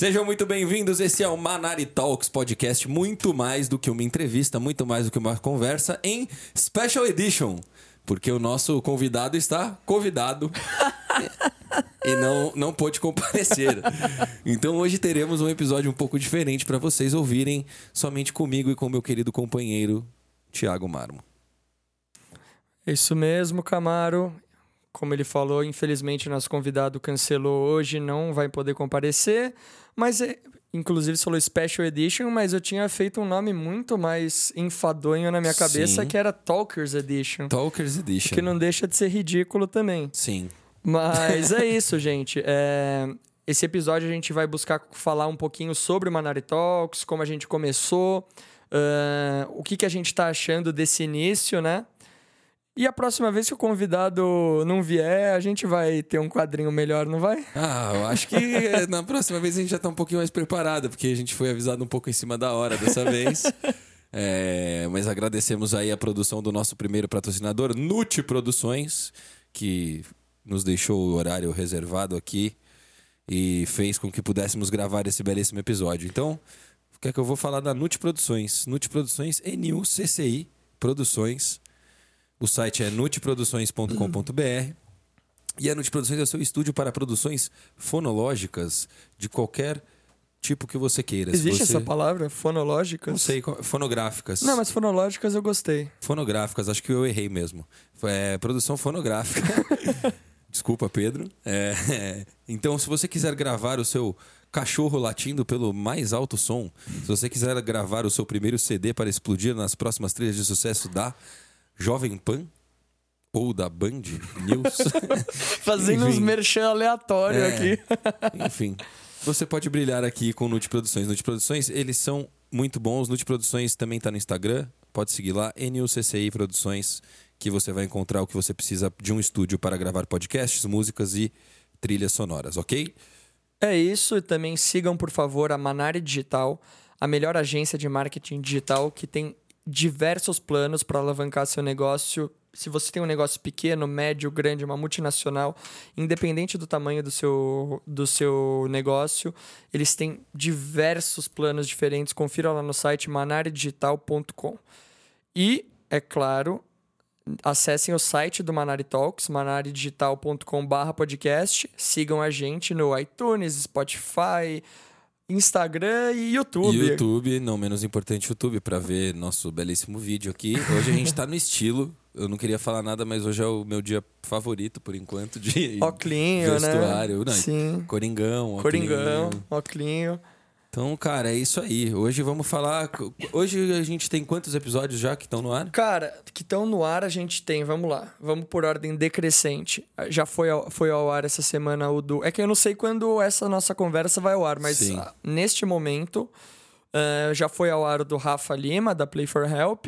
Sejam muito bem-vindos. Esse é o Manari Talks podcast, muito mais do que uma entrevista, muito mais do que uma conversa em Special Edition, porque o nosso convidado está convidado e não não pôde comparecer. Então hoje teremos um episódio um pouco diferente para vocês ouvirem somente comigo e com meu querido companheiro Tiago Marmo. Isso mesmo, Camaro. Como ele falou, infelizmente nosso convidado cancelou hoje, não vai poder comparecer, mas é, inclusive falou Special Edition, mas eu tinha feito um nome muito mais enfadonho na minha cabeça, Sim. que era Talkers Edition. Talkers Edition. Que não deixa de ser ridículo também. Sim. Mas é isso, gente. É, Esse episódio a gente vai buscar falar um pouquinho sobre o Manari Talks, como a gente começou, ah, o que, que a gente tá achando desse início, né? E a próxima vez que o convidado não vier, a gente vai ter um quadrinho melhor, não vai? Ah, eu acho que na próxima vez a gente já tá um pouquinho mais preparado, porque a gente foi avisado um pouco em cima da hora dessa vez. É, mas agradecemos aí a produção do nosso primeiro patrocinador, Nute Produções, que nos deixou o horário reservado aqui e fez com que pudéssemos gravar esse belíssimo episódio. Então, o que é que eu vou falar da Nute Produções? Nute Produções, N-U-C-C-I Produções. O site é nuteproduções.com.br. E a Nute Produções é o seu estúdio para produções fonológicas de qualquer tipo que você queira. Existe você- essa palavra? Fonológicas? Não sei, fonográficas. Não, mas fonológicas eu gostei. Fonográficas, acho que eu errei mesmo. É produção fonográfica. Desculpa, Pedro. É, é. Então, se você quiser gravar o seu cachorro latindo pelo mais alto som, se você quiser gravar o seu primeiro CD para explodir nas próximas trilhas de sucesso da Jovem Pan ou da Band News, Fazendo uns Enfim. merchan aleatório É. aqui. Enfim, você pode brilhar aqui com Nute Produções. Nute Produções, eles são muito bons. Nute Produções também está no Instagram. Pode seguir lá, NUCCI Produções, que você vai encontrar o que você precisa de um estúdio para gravar podcasts, músicas e trilhas sonoras, ok? É isso, e também sigam, por favor, a Manari Digital, a melhor agência de marketing digital que tem diversos planos para alavancar seu negócio. Se você tem um negócio pequeno, médio, grande, uma multinacional, independente do tamanho do seu, do seu negócio, eles têm diversos planos diferentes. Confira lá no site manaridigital.com. E, é claro, acessem o site do Manari Talks, manaridigital.com.br podcast. Sigam a gente no iTunes, Spotify, Instagram e YouTube. E YouTube, não menos importante, YouTube, para ver nosso belíssimo vídeo aqui. Hoje a gente tá no estilo. Eu não queria falar nada, mas hoje é o meu dia favorito, por enquanto, de Oclinho, vestuário. né? Não, Sim. Coringão, Coringão, Oclinho. Então, cara, é isso aí. Hoje vamos falar. Hoje a gente tem quantos episódios já que estão no ar? Cara, que estão no ar a gente tem, vamos lá. Vamos por ordem decrescente. Já foi ao, foi ao ar essa semana o do. É que eu não sei quando essa nossa conversa vai ao ar, mas Sim. ah, neste momento ah, já foi ao ar o do Rafa Lima, da Play for Help.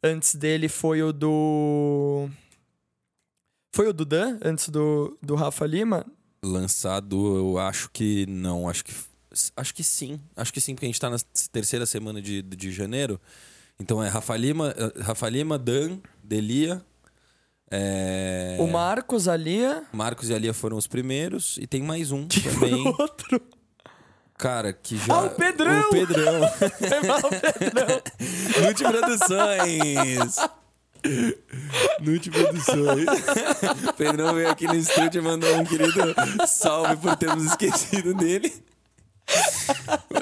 Antes dele foi o do. Foi o do Dan, antes do, do Rafa Lima? Lançado, eu acho que não. Acho que. Acho que sim. Acho que sim, porque a gente tá na terceira semana de, de janeiro. Então é Rafa Lima, eh, Rafa Lima Dan, Delia. é, O Marcos, a Lia. Marcos e a Lia foram os primeiros. E tem mais um também. Outro. Cara, que já. Ah, o Pedrão! O Pedrão. Foi mal, Pedrão. Nute Produções. Nute Produções. Pedrão veio aqui no estúdio e mandou um querido salve por termos esquecido dele.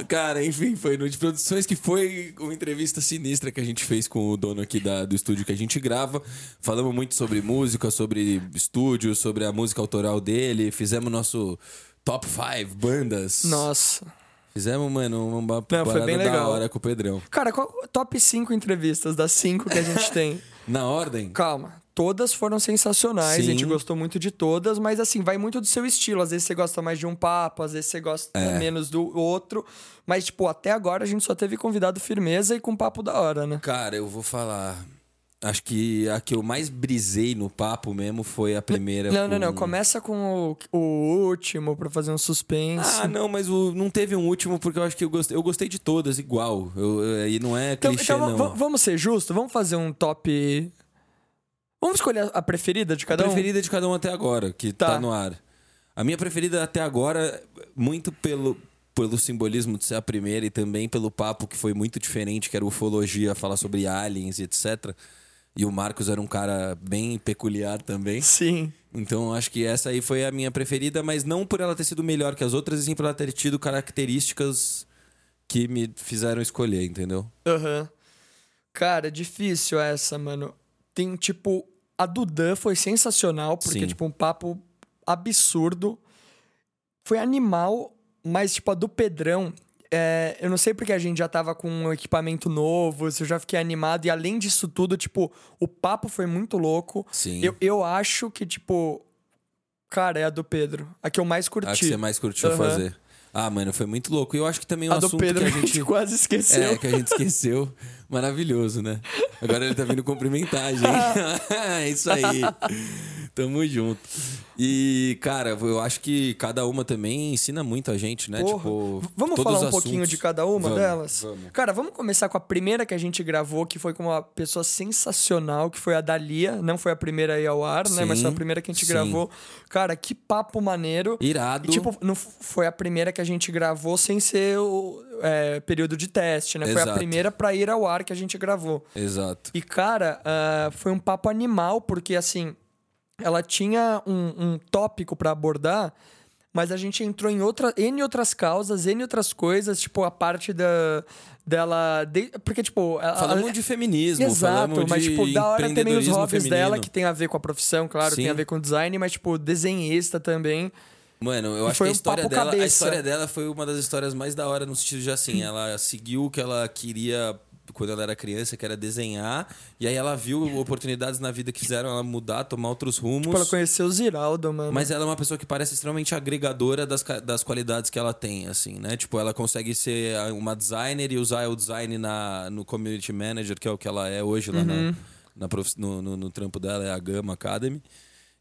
Cara, enfim, foi Nute Produções que foi uma entrevista sinistra que a gente fez com o dono aqui da- do estúdio que a gente grava. Falamos muito sobre música, sobre estúdio, sobre a música autoral dele. Fizemos nosso top 5 bandas. Nossa. Fizemos, mano, uma Não, foi parada da legal. hora com o Pedrão. Cara, qual, top 5 entrevistas das 5 que a gente tem? Na ordem? Calma. Todas foram sensacionais, a gente Sim. gostou muito de todas, mas assim, vai muito do seu estilo. Às vezes você gosta mais de um papo, às vezes você gosta É. menos do outro. Mas, tipo, até agora a gente só teve convidado firmeza e com papo da hora, né? Cara, eu vou falar. Acho que a que eu mais brisei no papo mesmo foi a primeira. Não, não, não. com- Começa com o, o último pra fazer um suspense. Ah, não, mas o- não teve um último porque eu acho que eu gostei, eu gostei de todas igual. Eu, eu- e não é Então, clichê, então não. vamos ser justos? Vamos fazer um top. Vamos escolher a preferida de cada um? preferida de cada um até agora, que tá. Tá. no ar. A minha preferida até agora, muito pelo pelo simbolismo de ser a primeira e também pelo papo que foi muito diferente, que era ufologia, falar sobre aliens e etc. E o Marcos era um cara bem peculiar também. Sim. Então acho que essa aí foi a minha preferida, mas não por ela ter sido melhor que as outras, e sim por ela ter tido características que me fizeram escolher, entendeu? Aham. Cara, difícil essa, mano. Tem, tipo, a do Dan foi sensacional, porque, Sim. tipo, um papo absurdo. Foi animal, mas, tipo, a do Pedrão. é, eu não sei porque a gente já tava com um equipamento novo, eu já fiquei animado. E além disso tudo, tipo, o papo foi muito louco. Sim. Eu, eu acho que, tipo. Cara, é a do Pedro. A que eu mais curti. A que você mais curtiu Aham. fazer. Ah, mano, foi muito louco. E eu acho que também é um A assunto Pedro que a gente. quase esqueceu. É, que a gente esqueceu. Maravilhoso, né? Agora ele tá vindo cumprimentar, gente. é isso aí. Tamo junto. E, cara, eu acho que cada uma também ensina muito a gente, né? Porra. Tipo, Vamos falar um os pouquinho assuntos. de cada uma Vamos, delas? Vamos. Cara, vamos começar com a primeira que a gente gravou, que foi com uma pessoa sensacional, que foi a Dalia. Não foi a primeira aí ao ar, né? Mas foi a Sim, primeira que a gente sim. gravou. Cara, que papo maneiro. Irado. E, tipo, não foi a primeira que a gente gravou sem ser o é, período de teste, né? Foi a Exato. primeira pra ir ao ar que a gente gravou. Exato. E, cara, ah, foi um papo animal, porque, assim, ela tinha um, um tópico pra abordar, mas a gente entrou em outra, N outras causas, N outras coisas, tipo, a parte da, dela... de- porque, tipo... Falamos ela- de feminismo, Exato, mas, de tipo, da hora também os hobbies dela, feminino. que tem a ver com a profissão, claro, tem Sim. a ver com design, mas, tipo, desenhista também. Mano, eu E acho que a um história papo dela, a cabeça. história dela foi uma das histórias mais da hora no sentido de assim, ela seguiu o que ela queria quando ela era criança, que era desenhar, e aí ela viu oportunidades na vida que fizeram ela mudar, tomar outros rumos. Tipo, ela conheceu o Ziraldo, mano. Mas ela é uma pessoa que parece extremamente agregadora das, das qualidades que ela tem, assim, né? Tipo, ela consegue ser uma designer e usar o design na, no community manager, que é o que ela é hoje lá Uhum. na, na prof- no, no, no trampo dela, é a Gama Academy.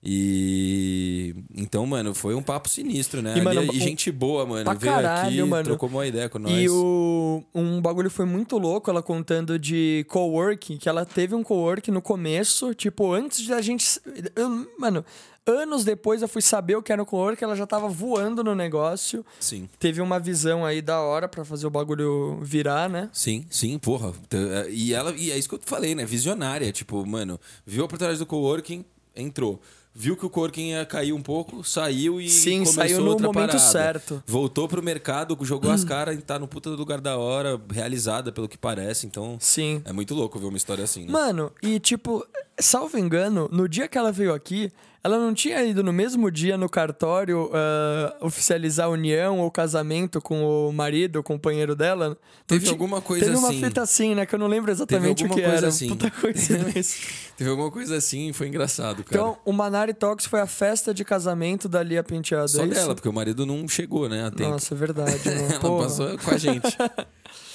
E então, mano, foi um papo sinistro, né? E, mano, Ali- um- gente boa, mano. pra Veio caralho, aqui, mano. trocou uma ideia com nós. E o, um bagulho foi muito louco, ela contando de coworking, que ela teve um coworking no começo, tipo, antes da gente. eu- mano, anos depois eu fui saber o que era o coworking, ela já tava voando no negócio. Sim. Teve uma visão aí da hora pra fazer o bagulho virar, né? Sim, sim, porra. T- E ela, e é isso que eu falei, né? Visionária. Tipo, mano, viu a oportunidade do coworking, entrou. Viu que o coworking ia cair um pouco, saiu e Sim, começou saiu no outra momento parada. certo. Voltou pro mercado, jogou as caras e tá no puta do lugar da hora, realizada pelo que parece. Então, Sim. é muito louco ver uma história assim, né? Mano, e tipo, salvo engano, no dia que ela veio aqui, ela não tinha ido no mesmo dia no cartório ah, oficializar a união ou casamento com o marido, o companheiro dela? Teve alguma coisa Teve uma assim. fita assim, né? Que eu não lembro exatamente o que coisa era. assim. Puta coincidência. Teve alguma coisa assim e foi engraçado, cara. então, o Manari Talks foi a festa de casamento da Lia Penteado, Só é dela, porque o marido não chegou, né? Nossa, é verdade, né? Ela Porra. passou com a gente.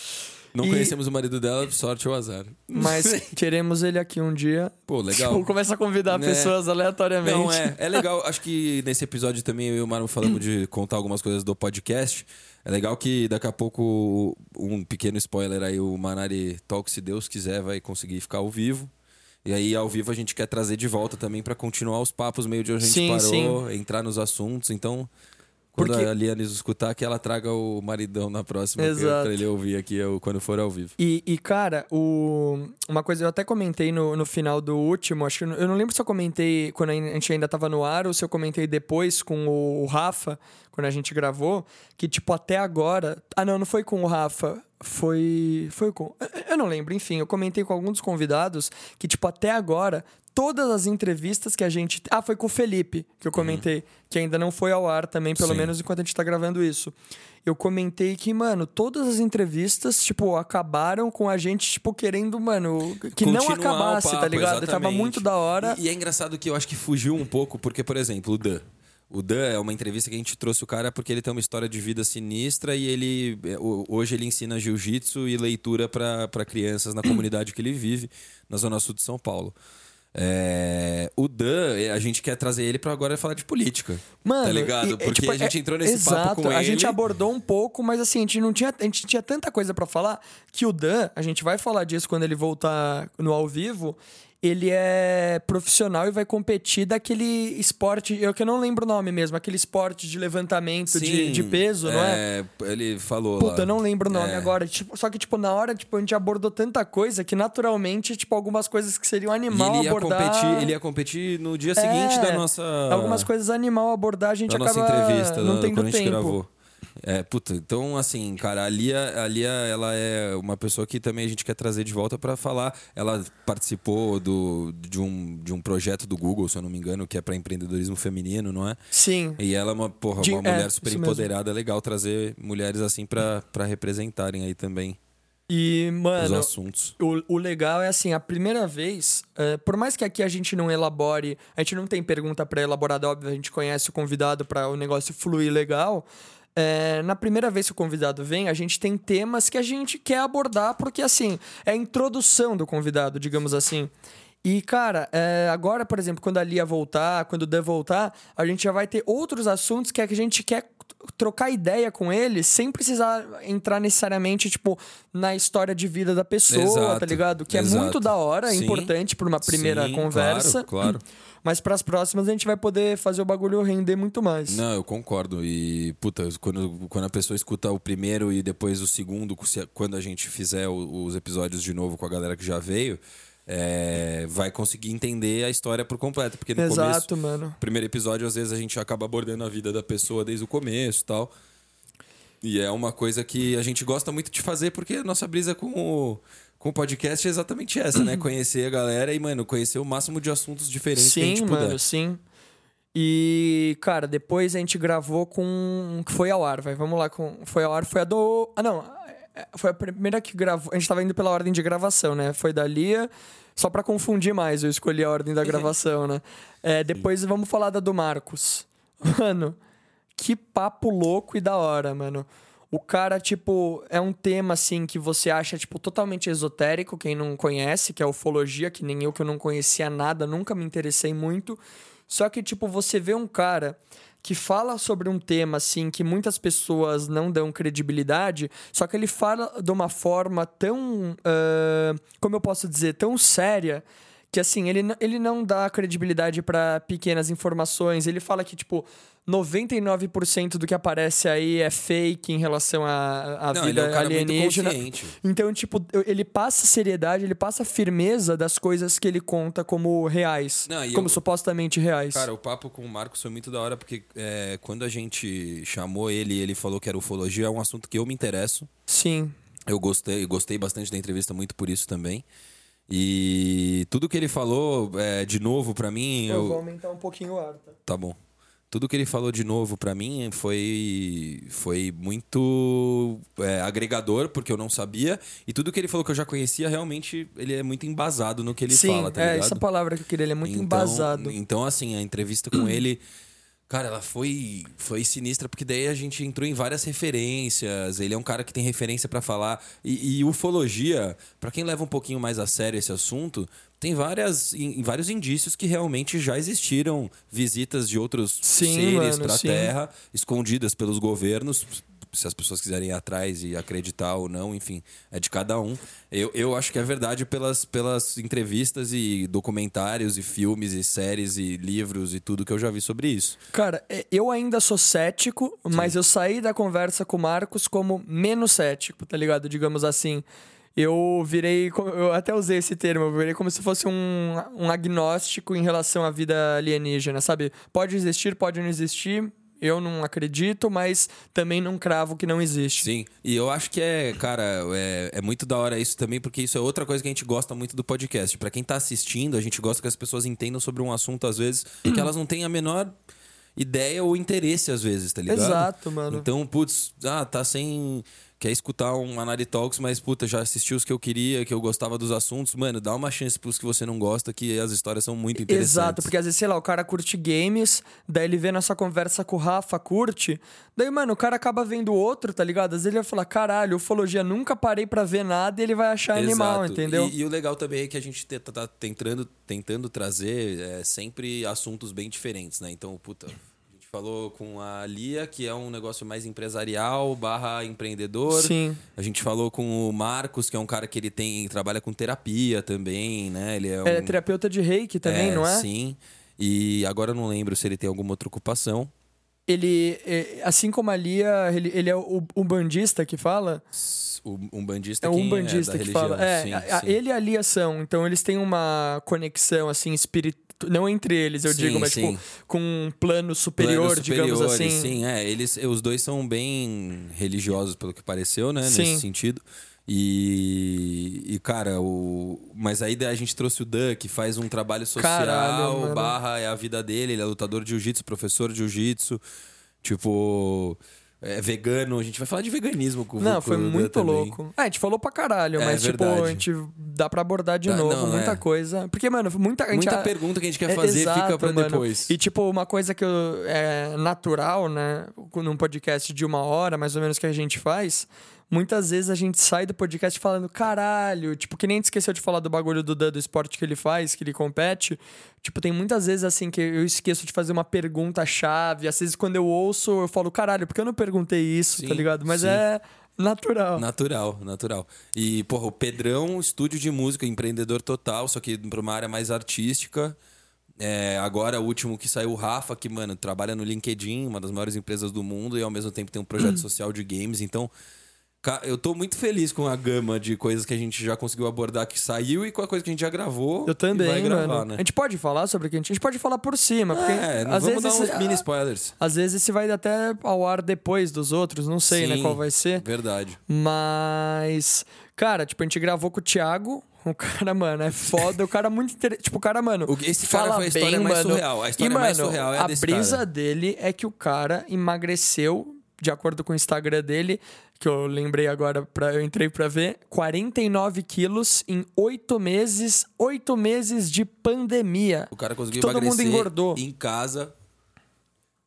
Não E- conhecemos o marido dela, sorte ou azar. Mas queremos ele aqui um dia. Pô, legal. Tipo, começa a convidar Né? pessoas aleatoriamente. Não, é. É legal. Acho que nesse episódio também eu e o Mário falamos de contar algumas coisas do podcast. É legal que daqui a pouco, um pequeno spoiler aí, o Manari Talk, se Deus quiser, vai conseguir ficar ao vivo. E aí, ao vivo, a gente quer trazer de volta também pra continuar os papos meio de onde a gente Sim, parou, entrar nos assuntos. Então, quando Porque- a Liane escutar, que ela traga o maridão na próxima, que- Exato. pra ele ouvir aqui eu- quando for ao vivo. E, e, cara, o... uma coisa eu até comentei no, no final do último, acho que eu não- lembro se eu comentei quando a gente ainda tava no ar ou se eu comentei depois com o Rafa, quando a gente gravou, que, tipo, até agora. Ah, não, não foi com o Rafa. Foi. Foi com. eu- Eu não lembro, enfim, eu comentei com alguns dos convidados que, tipo, até agora. Todas as entrevistas que a gente. Ah, foi com o Felipe que eu comentei, que ainda não foi ao ar também, pelo Sim. menos enquanto a gente tá gravando isso. Eu comentei que, mano, todas as entrevistas, tipo, acabaram com a gente, tipo, querendo, mano, que não Continuar o acabasse, tá papo, ligado? Tava muito da hora. E, e é engraçado que eu acho que fugiu um pouco, porque, por exemplo, o Dan. O Dan é uma entrevista que a gente trouxe o cara porque ele tem uma história de vida sinistra e ele é, hoje ele ensina jiu-jitsu e leitura para crianças na comunidade que ele vive, na Zona Sul de São Paulo. É, o Dan, a gente quer trazer ele para agora falar de política. Mano, tá ligado? e- é, Porque tipo, a gente é- entrou nesse exato, papo com ele. A gente abordou um pouco, mas assim, a gente não tinha, a gente tinha tanta coisa pra falar que o Dan, a gente vai falar disso quando ele voltar no ao vivo, ele é profissional e vai competir daquele esporte, eu que não lembro o nome mesmo, aquele esporte de levantamento de, de peso, não é? Ele falou Puta, lá. eu não lembro o nome É. agora. Tipo, só que, tipo, na hora, tipo, a gente abordou tanta coisa que naturalmente, tipo, algumas coisas que seriam E animal ele ia, abordar. competir, ele ia competir no dia seguinte da nossa. Algumas coisas animal abordar, a gente da nossa acaba entrevista, não da- tendo quando a gente tempo. gravou. É, puta, então assim, cara, a Lia, a Lia, ela é uma pessoa que também a gente quer trazer de volta pra falar. Ela participou do, de, um, de um projeto do Google, se eu não me engano, que é pra empreendedorismo feminino, não é? Sim. E ela é uma, porra, De- uma é, mulher super empoderada, é legal trazer mulheres assim pra pra representarem aí também E, os mano, assuntos. O, o legal é assim, a primeira vez, é, por mais que aqui a gente não elabore, a gente não tem pergunta pré-elaborada, óbvio, a gente conhece o convidado para o negócio fluir legal. É, na primeira vez que o convidado vem, a gente tem temas que a gente quer abordar, porque assim, é a introdução do convidado, digamos assim. E, cara, é, agora, por exemplo, quando a Lia voltar, quando o Dan voltar, a gente já vai ter outros assuntos que, é que a gente quer trocar ideia com ele sem precisar entrar necessariamente, tipo, na história de vida da pessoa, Exato, tá ligado? Que é exato. muito da hora, é Sim, importante para uma primeira sim, conversa. claro, claro. Mas para as próximas a gente vai poder fazer o bagulho render muito mais. Não, eu concordo. E, puta, quando, quando a pessoa escuta o primeiro e depois o segundo, se- quando a gente fizer os episódios de novo com a galera que já veio, é, vai conseguir entender a história por completo. Porque no começo, Exato, mano. primeiro episódio, às vezes a gente acaba abordando a vida da pessoa desde o começo e tal. E é uma coisa que a gente gosta muito de fazer, porque a nossa brisa com o, com o podcast é exatamente essa, né? Conhecer a galera e, mano, conhecer o máximo de assuntos diferentes que a gente Sim, puder. mano, sim. E, cara, depois a gente gravou com. que foi ao ar, vai. Vamos lá com. Foi ao ar, foi a do. Ah, não. É, Foi a primeira que gravou. A gente tava indo pela ordem de gravação, né? Foi da Lia. Só pra confundir mais, eu escolhi a ordem da gravação, né? É, depois vamos falar da do Marcos. Mano, que papo louco e da hora, mano. O cara, tipo, é um tema, assim, que você acha, tipo, totalmente esotérico, quem não conhece, que é ufologia, que nem eu, que eu não conhecia nada, nunca me interessei muito. Só que, tipo, você vê um cara que fala sobre um tema, assim, que muitas pessoas não dão credibilidade, só que ele fala de uma forma tão, ah, como eu posso dizer, tão séria, que assim, ele, ele não dá credibilidade para pequenas informações. Ele fala que, tipo, 99% do que aparece aí é fake em relação à, à Não, ele é vida um cara alienígena. Então, tipo, eu- ele passa seriedade, ele passa firmeza das coisas que ele conta como reais. Não, como eu- supostamente reais. Cara, o papo com o Marcos foi muito da hora, porque é, quando a gente chamou ele e ele falou que era ufologia, é um assunto que eu me interesso. Sim. Eu gostei, gostei bastante da entrevista, muito por isso também. E tudo que ele falou, é, de novo, pra mim. Eu... vou Eu, aumentar um pouquinho o ar, tá? tá bom. Tudo que ele falou de novo pra mim foi, foi muito é, agregador, porque eu não sabia. E tudo que ele falou que eu já conhecia, realmente, ele é muito embasado no que ele Sim, fala, tá é ligado? essa palavra que eu queria, ele é muito Então- embasado. Então, assim, a entrevista com ele, cara, ela foi, foi sinistra, porque daí a gente entrou em várias referências. Ele é um cara que tem referência pra falar. E, e ufologia, pra quem leva um pouquinho mais a sério esse assunto, tem várias, em, vários indícios que realmente já existiram visitas de outros Sim, seres sim. Terra, escondidas pelos governos. Se as pessoas quiserem ir atrás e acreditar ou não, enfim, é de cada um. Eu, eu acho que é verdade pelas, pelas entrevistas e documentários e filmes e séries e livros e tudo que eu já vi sobre isso. Cara, é, eu ainda sou cético, mas eu saí da conversa com o Marcos como menos cético, tá ligado? Digamos assim. Eu virei, eu até usei esse termo, eu virei como se fosse um, um agnóstico em relação à vida alienígena, sabe? Pode existir, pode não existir, eu não acredito, mas também não cravo que não existe. Sim, e eu acho que é, cara, é, é muito da hora isso também, porque isso é outra coisa que a gente gosta muito do podcast. Pra quem tá assistindo, a gente gosta que as pessoas entendam sobre um assunto, às vezes, que elas não têm a menor ideia ou interesse, às vezes, tá ligado? Exato, mano. Então, putz, ah, tá sem. Quer escutar um Anari Talks, mas, puta, já assisti os que eu queria, que eu gostava dos assuntos. Mano, dá uma chance pros que você não gosta, que as histórias são muito interessantes. Exato, porque às vezes, sei lá, o cara curte games, daí ele vê nossa conversa com o Rafa, curte, daí, mano, o cara acaba vendo outro, tá ligado? Às vezes ele vai falar, caralho, ufologia, nunca parei pra ver nada e ele vai achar animal, Exato. entendeu? E, e o legal também é que a gente te- tá, tá tentando, tentando trazer é, sempre assuntos bem diferentes, né? Então, puta, falou com a Lia, que é um negócio mais empresarial barra empreendedor. Sim. A gente falou com o Marcos, que é um cara que ele tem trabalha com terapia também, né? Ele é, um, É terapeuta de reiki também, não é? Sim. E agora eu não lembro se ele tem alguma outra ocupação. Ele, é, assim como a Lia, ele, ele é o, o bandista que fala. O, um bandista É um bandista da que religião. fala. É, sim, a- sim. ele e a Lia são. Então eles têm uma conexão, assim, espiritual. Não entre eles, eu Sim, digo, mas sim. tipo, com um plano superior, Planos digamos assim. Sim, é. Eles, os dois são bem religiosos, pelo que pareceu, né? Sim. Nesse sentido. E, e, cara, o. Mas aí a gente trouxe o Dan, que faz um trabalho social, Caralho, barra é a vida dele, ele é lutador de jiu-jitsu, professor de jiu-jitsu. Tipo. É vegano, a gente vai falar de veganismo com, Não, foi muito também. louco. É, a gente falou pra caralho, É, mas, tipo, a gente dá pra abordar de novo, não, muita é. coisa. Porque, mano, muita, Muita a- pergunta que a gente quer É, fazer exato, fica pra mano. depois. E, tipo, uma coisa que eu- é natural, né? Num podcast de uma hora, mais ou menos, que a gente faz. Muitas vezes a gente sai do podcast falando, caralho, tipo, que nem esqueceu de falar do bagulho do Dan, do esporte que ele faz, que ele compete. Tipo, tem muitas vezes assim que eu esqueço de fazer uma pergunta-chave. Às vezes, quando eu ouço, eu falo, caralho, por que eu não perguntei isso, Sim, tá ligado? Mas sim. é natural. Natural, natural. E, porra, o Pedrão, estúdio de música, empreendedor total, só que pra uma área mais artística. É, agora, o último que saiu, o Rafa, que, mano, trabalha no LinkedIn, uma das maiores empresas do mundo, e ao mesmo tempo tem um projeto social de games. Então, eu tô muito feliz com a gama de coisas que a gente já conseguiu abordar que saiu e com a coisa que a gente já gravou. Eu também, vai gravar, mano. né? A gente pode falar sobre o que a gente... A gente pode falar por cima, porque É, não às vamos vezes... dar uns esse- mini spoilers. Às vezes esse vai até ao ar depois dos outros, não sei, né, Sim, qual vai ser. Verdade. Mas, cara, tipo, a gente gravou com o Thiago. O cara, mano, é foda. O cara é muito interessante. Tipo, o cara, mano. Esse cara fala foi a história bem, mais mano. surreal. A história e, mais mano, surreal é a brisa cara. dele é que o cara emagreceu, de acordo com o Instagram dele, que eu lembrei agora, pra, eu entrei pra ver, 49 quilos em oito meses. Oito meses de pandemia. O cara conseguiu Todo mundo engordou. em casa,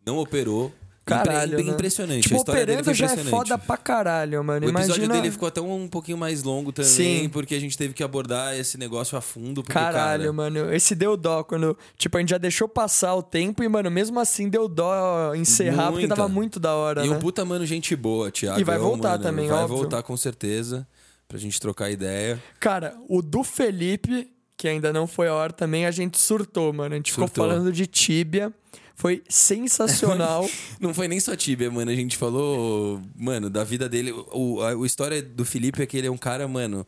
não operou. Caralho, Impre- né? Impressionante. Tipo, a história dele foi já é foda pra caralho, mano. O episódio Imagina... dele ficou até um, pouquinho mais longo também, Sim. porque a gente teve que abordar esse negócio a fundo. Porque, Caralho, cara, mano. Esse deu dó quando. Tipo, a gente já deixou passar o tempo e, mano, mesmo assim deu dó encerrar, porque Muita. tava muito da hora, E né? um puta mano, gente boa, Thiago. E vai voltar também, Vai óbvio. voltar com certeza, pra gente trocar ideia. Cara, o do Felipe, que ainda não foi a hora também, a gente surtou, mano. A gente ficou Surtou. falando de tíbia. Foi sensacional. Não foi nem só Tibia, mano. A gente falou, mano, da vida dele. O, a, a história do Felipe é que ele é um cara, mano.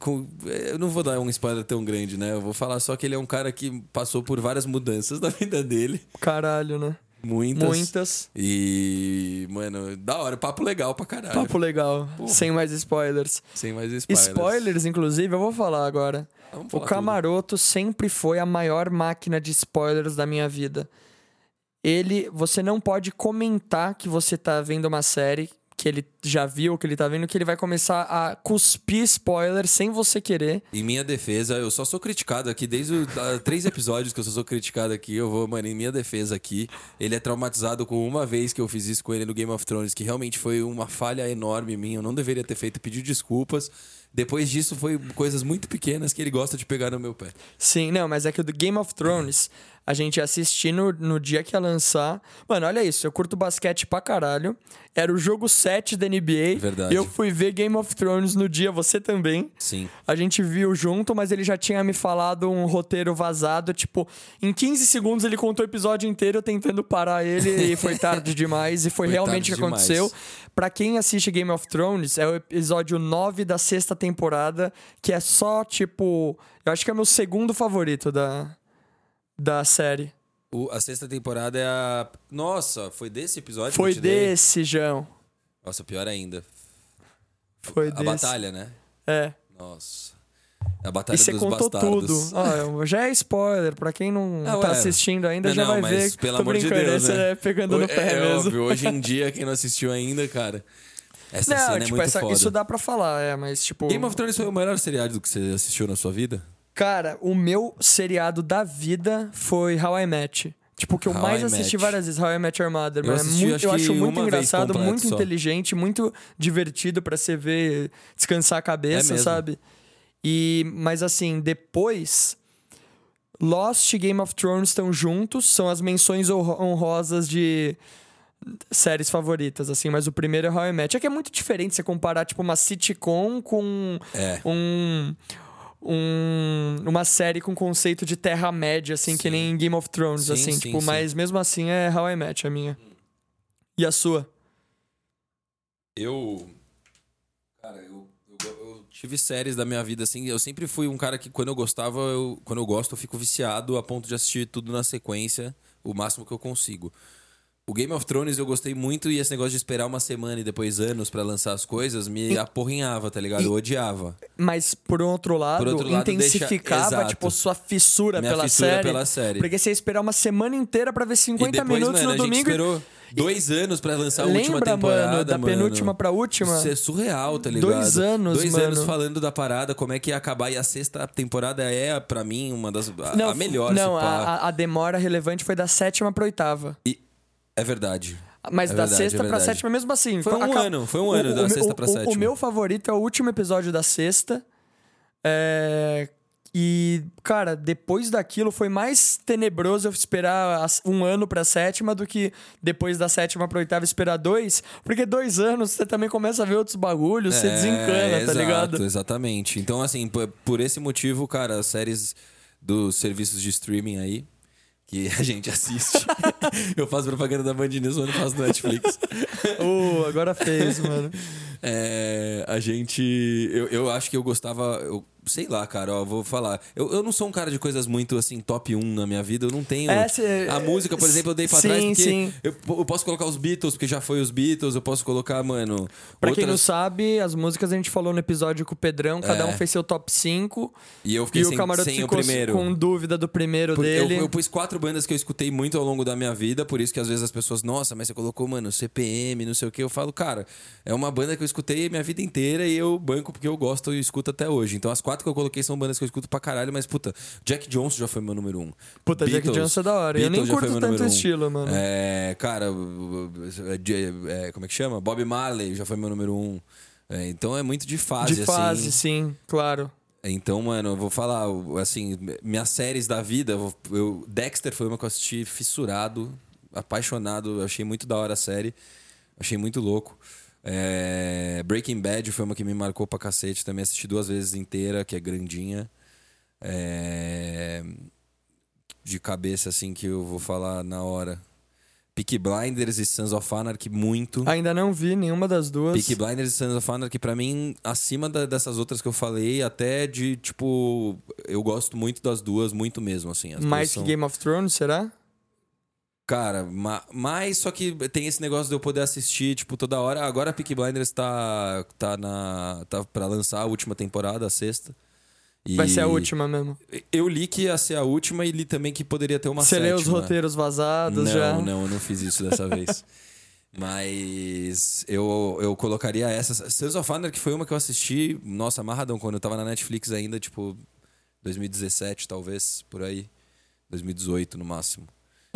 com- é, Eu não vou dar um spoiler tão grande, né? Eu vou falar só que ele é um cara que passou por várias mudanças na vida dele. Caralho, né? Muitas. Muitas. E, mano, da hora. Papo legal pra caralho. Papo legal. Sem mais spoilers. Sem mais spoilers. Spoilers, inclusive, eu vou falar agora. O Camaroto sempre foi a maior máquina de spoilers da minha vida. Ele, você não pode comentar que você tá vendo uma série que ele já viu, que ele tá vendo, que ele vai começar a cuspir spoiler sem você querer. Em minha defesa, eu só sou criticado aqui desde os três episódios que eu só sou criticado aqui. Eu vou, mano, em minha defesa aqui. Ele é traumatizado com uma vez que eu fiz isso com ele no Game of Thrones, que realmente foi uma falha enorme minha. Eu não deveria ter feito, pediu desculpas. Depois disso, foi coisas muito pequenas que ele gosta de pegar no meu pé. Sim, não, mas é que o do Game of Thrones, a gente assistir no, no dia que ia lançar. Mano, olha isso, eu curto basquete pra caralho. Era o jogo 7 da NBA. Verdade. Eu fui ver Game of Thrones no dia, você também. Sim. A gente viu junto, mas ele já tinha me falado um roteiro vazado. Tipo, em 15 segundos ele contou o episódio inteiro tentando parar ele e foi tarde demais. E foi, Foi realmente o que aconteceu. Pra quem assiste Game of Thrones, é o episódio 9 da sexta temporada, que é só, tipo. Eu acho que é meu segundo favorito da, da série. O- a sexta temporada é a. Nossa, foi desse episódio? Foi desse, João. Nossa, pior ainda. Foi a desse. batalha, né? É. Nossa. A batalha E você contou bastardos. tudo. Ah, já é spoiler. Pra quem não Ah, tá ué. assistindo ainda, Não, já não, vai mas ver. pelo Tô amor de brincando, Deus, né? é pegando no é, pé é mesmo. óbvio, hoje em dia, quem não assistiu ainda, cara. Essa Não, cena é tipo, muito essa- foda. isso dá pra falar, é, mas tipo. Game of Thrones foi o melhor seriado que você assistiu na sua vida? Cara, o meu seriado da vida foi How I Met. Tipo, o que eu How mais I assisti Met. várias vezes, How I Met Your Mother. Eu mano. É assisti, muito- acho eu acho muito engraçado, completo muito só. inteligente, muito divertido pra você ver, descansar a É cabeça, mesmo. sabe? E, mas assim, depois. Lost e Game of Thrones estão juntos, são as menções honro- honrosas de séries favoritas, assim, mas o primeiro é How I Met. É que é muito diferente você comparar, tipo, uma sitcom com É. um, um- uma série com conceito de Terra-média, assim, que Sim. nem Game of Thrones, Sim, assim, sim, tipo, mas mesmo assim é How I Met a minha. E a sua? Eu. Cara, eu, eu, eu tive séries da minha vida, assim. Eu sempre fui um cara que, quando eu gostava, eu, quando eu gosto, eu fico viciado a ponto de assistir tudo na sequência, o máximo que eu consigo. O Game of Thrones eu gostei muito e esse negócio de esperar uma semana e depois anos pra lançar as coisas me E- aporrinhava, tá ligado? Eu odiava. Mas, por outro lado, Por outro lado, deixa- intensificava, Exato. tipo, sua fissura, Minha pela, fissura série, pela série. Porque você ia esperar uma semana inteira pra ver E 50 depois, minutos mano, no domingo. e- esperou dois anos pra lançar a última Lembra, temporada, mano, da mano. penúltima pra última? Isso é surreal, tá ligado? Dois anos, Dois mano. anos falando da parada, como é que ia acabar. E a sexta temporada é, pra mim, uma das... A, Não, a melhor, Não, a- a demora relevante foi da sétima pra oitava. E- É verdade. Mas É da verdade, sexta é pra verdade. sétima, mesmo assim. Foi um ano, foi um ano da me- sexta pra o- sétima. O meu favorito é o último episódio da sexta. É, E, cara, depois daquilo foi mais tenebroso eu esperar um ano pra sétima do que depois da sétima pra oitava esperar dois. Porque dois anos você também começa a ver outros bagulhos, você É, desencana, tá exato, ligado? Exatamente. Então, assim, por, por esse motivo, cara, as séries dos serviços de streaming aí, que a gente assiste. eu faço propaganda da Band News, mas não faço Netflix. Oh, agora fez, mano. É, a gente. Eu, eu acho que eu gostava. Eu, sei lá, cara, ó, vou falar. Eu, eu não sou um cara de coisas muito assim, top 1 na minha vida. Eu não tenho. É, cê- a música, por exemplo, eu dei pra sim, trás porque sim. Eu, eu posso colocar os Beatles, porque já foi os Beatles. Eu posso colocar, mano. Pra quem não outras- sabe, as músicas a gente falou no episódio com o Pedrão, cada É. um fez seu top 5. E eu fiquei E sem, o Camarote sem o ficou primeiro. com dúvida do primeiro Por- eu, dele. eu pus quatro bandas que eu escutei muito ao longo da minha vida, por isso que às vezes as pessoas, nossa, mas você colocou, mano, CPM, não sei o que. Eu falo, cara, é uma banda que eu escutei minha vida inteira e eu banco porque eu gosto e escuto até hoje. Então as quatro que eu coloquei são bandas que eu escuto pra caralho, mas puta, Jack Johnson já foi meu número um. Puta, Jack Beatles- Johnson é da hora. Eu nem Beatles já foi curto tanto um. estilo, mano. É, cara, é, é, como é que chama? Bob Marley já foi meu número um. É, então é muito de fase, De fase, assim. sim, claro. Então, mano, eu vou falar, assim, minhas séries da vida, eu, eu- Dexter foi uma que eu assisti fissurado, apaixonado, eu achei muito da hora a série, achei muito louco. É, Breaking Bad foi uma que me marcou pra cacete, também assisti duas vezes inteira, que é grandinha. É, de cabeça, assim, que eu vou falar na hora. Peaky Blinders e Sons of Anarchy, muito. Ainda não vi nenhuma das duas. Peaky Blinders e Sons of Anarchy, pra mim, acima da- dessas outras que eu falei, até de, tipo... Eu gosto muito das duas, muito mesmo, assim. Mais são- que Game of Thrones, será? Cara, ma- mais só que tem esse negócio de eu poder assistir, tipo, toda hora. Agora a Peaky Blinders tá, tá, na, tá pra lançar a última temporada, a sexta. E Vai ser a última mesmo. Eu li que ia ser a última e li também que poderia ter uma Você sétima. lê os roteiros vazados não, já? Não, eu não fiz isso dessa vez. Mas eu, eu colocaria essa. Sons of Anarchy foi uma que eu assisti, nossa, amarradão, quando eu tava na Netflix ainda, tipo, 2017, talvez, por aí. 2018 no máximo.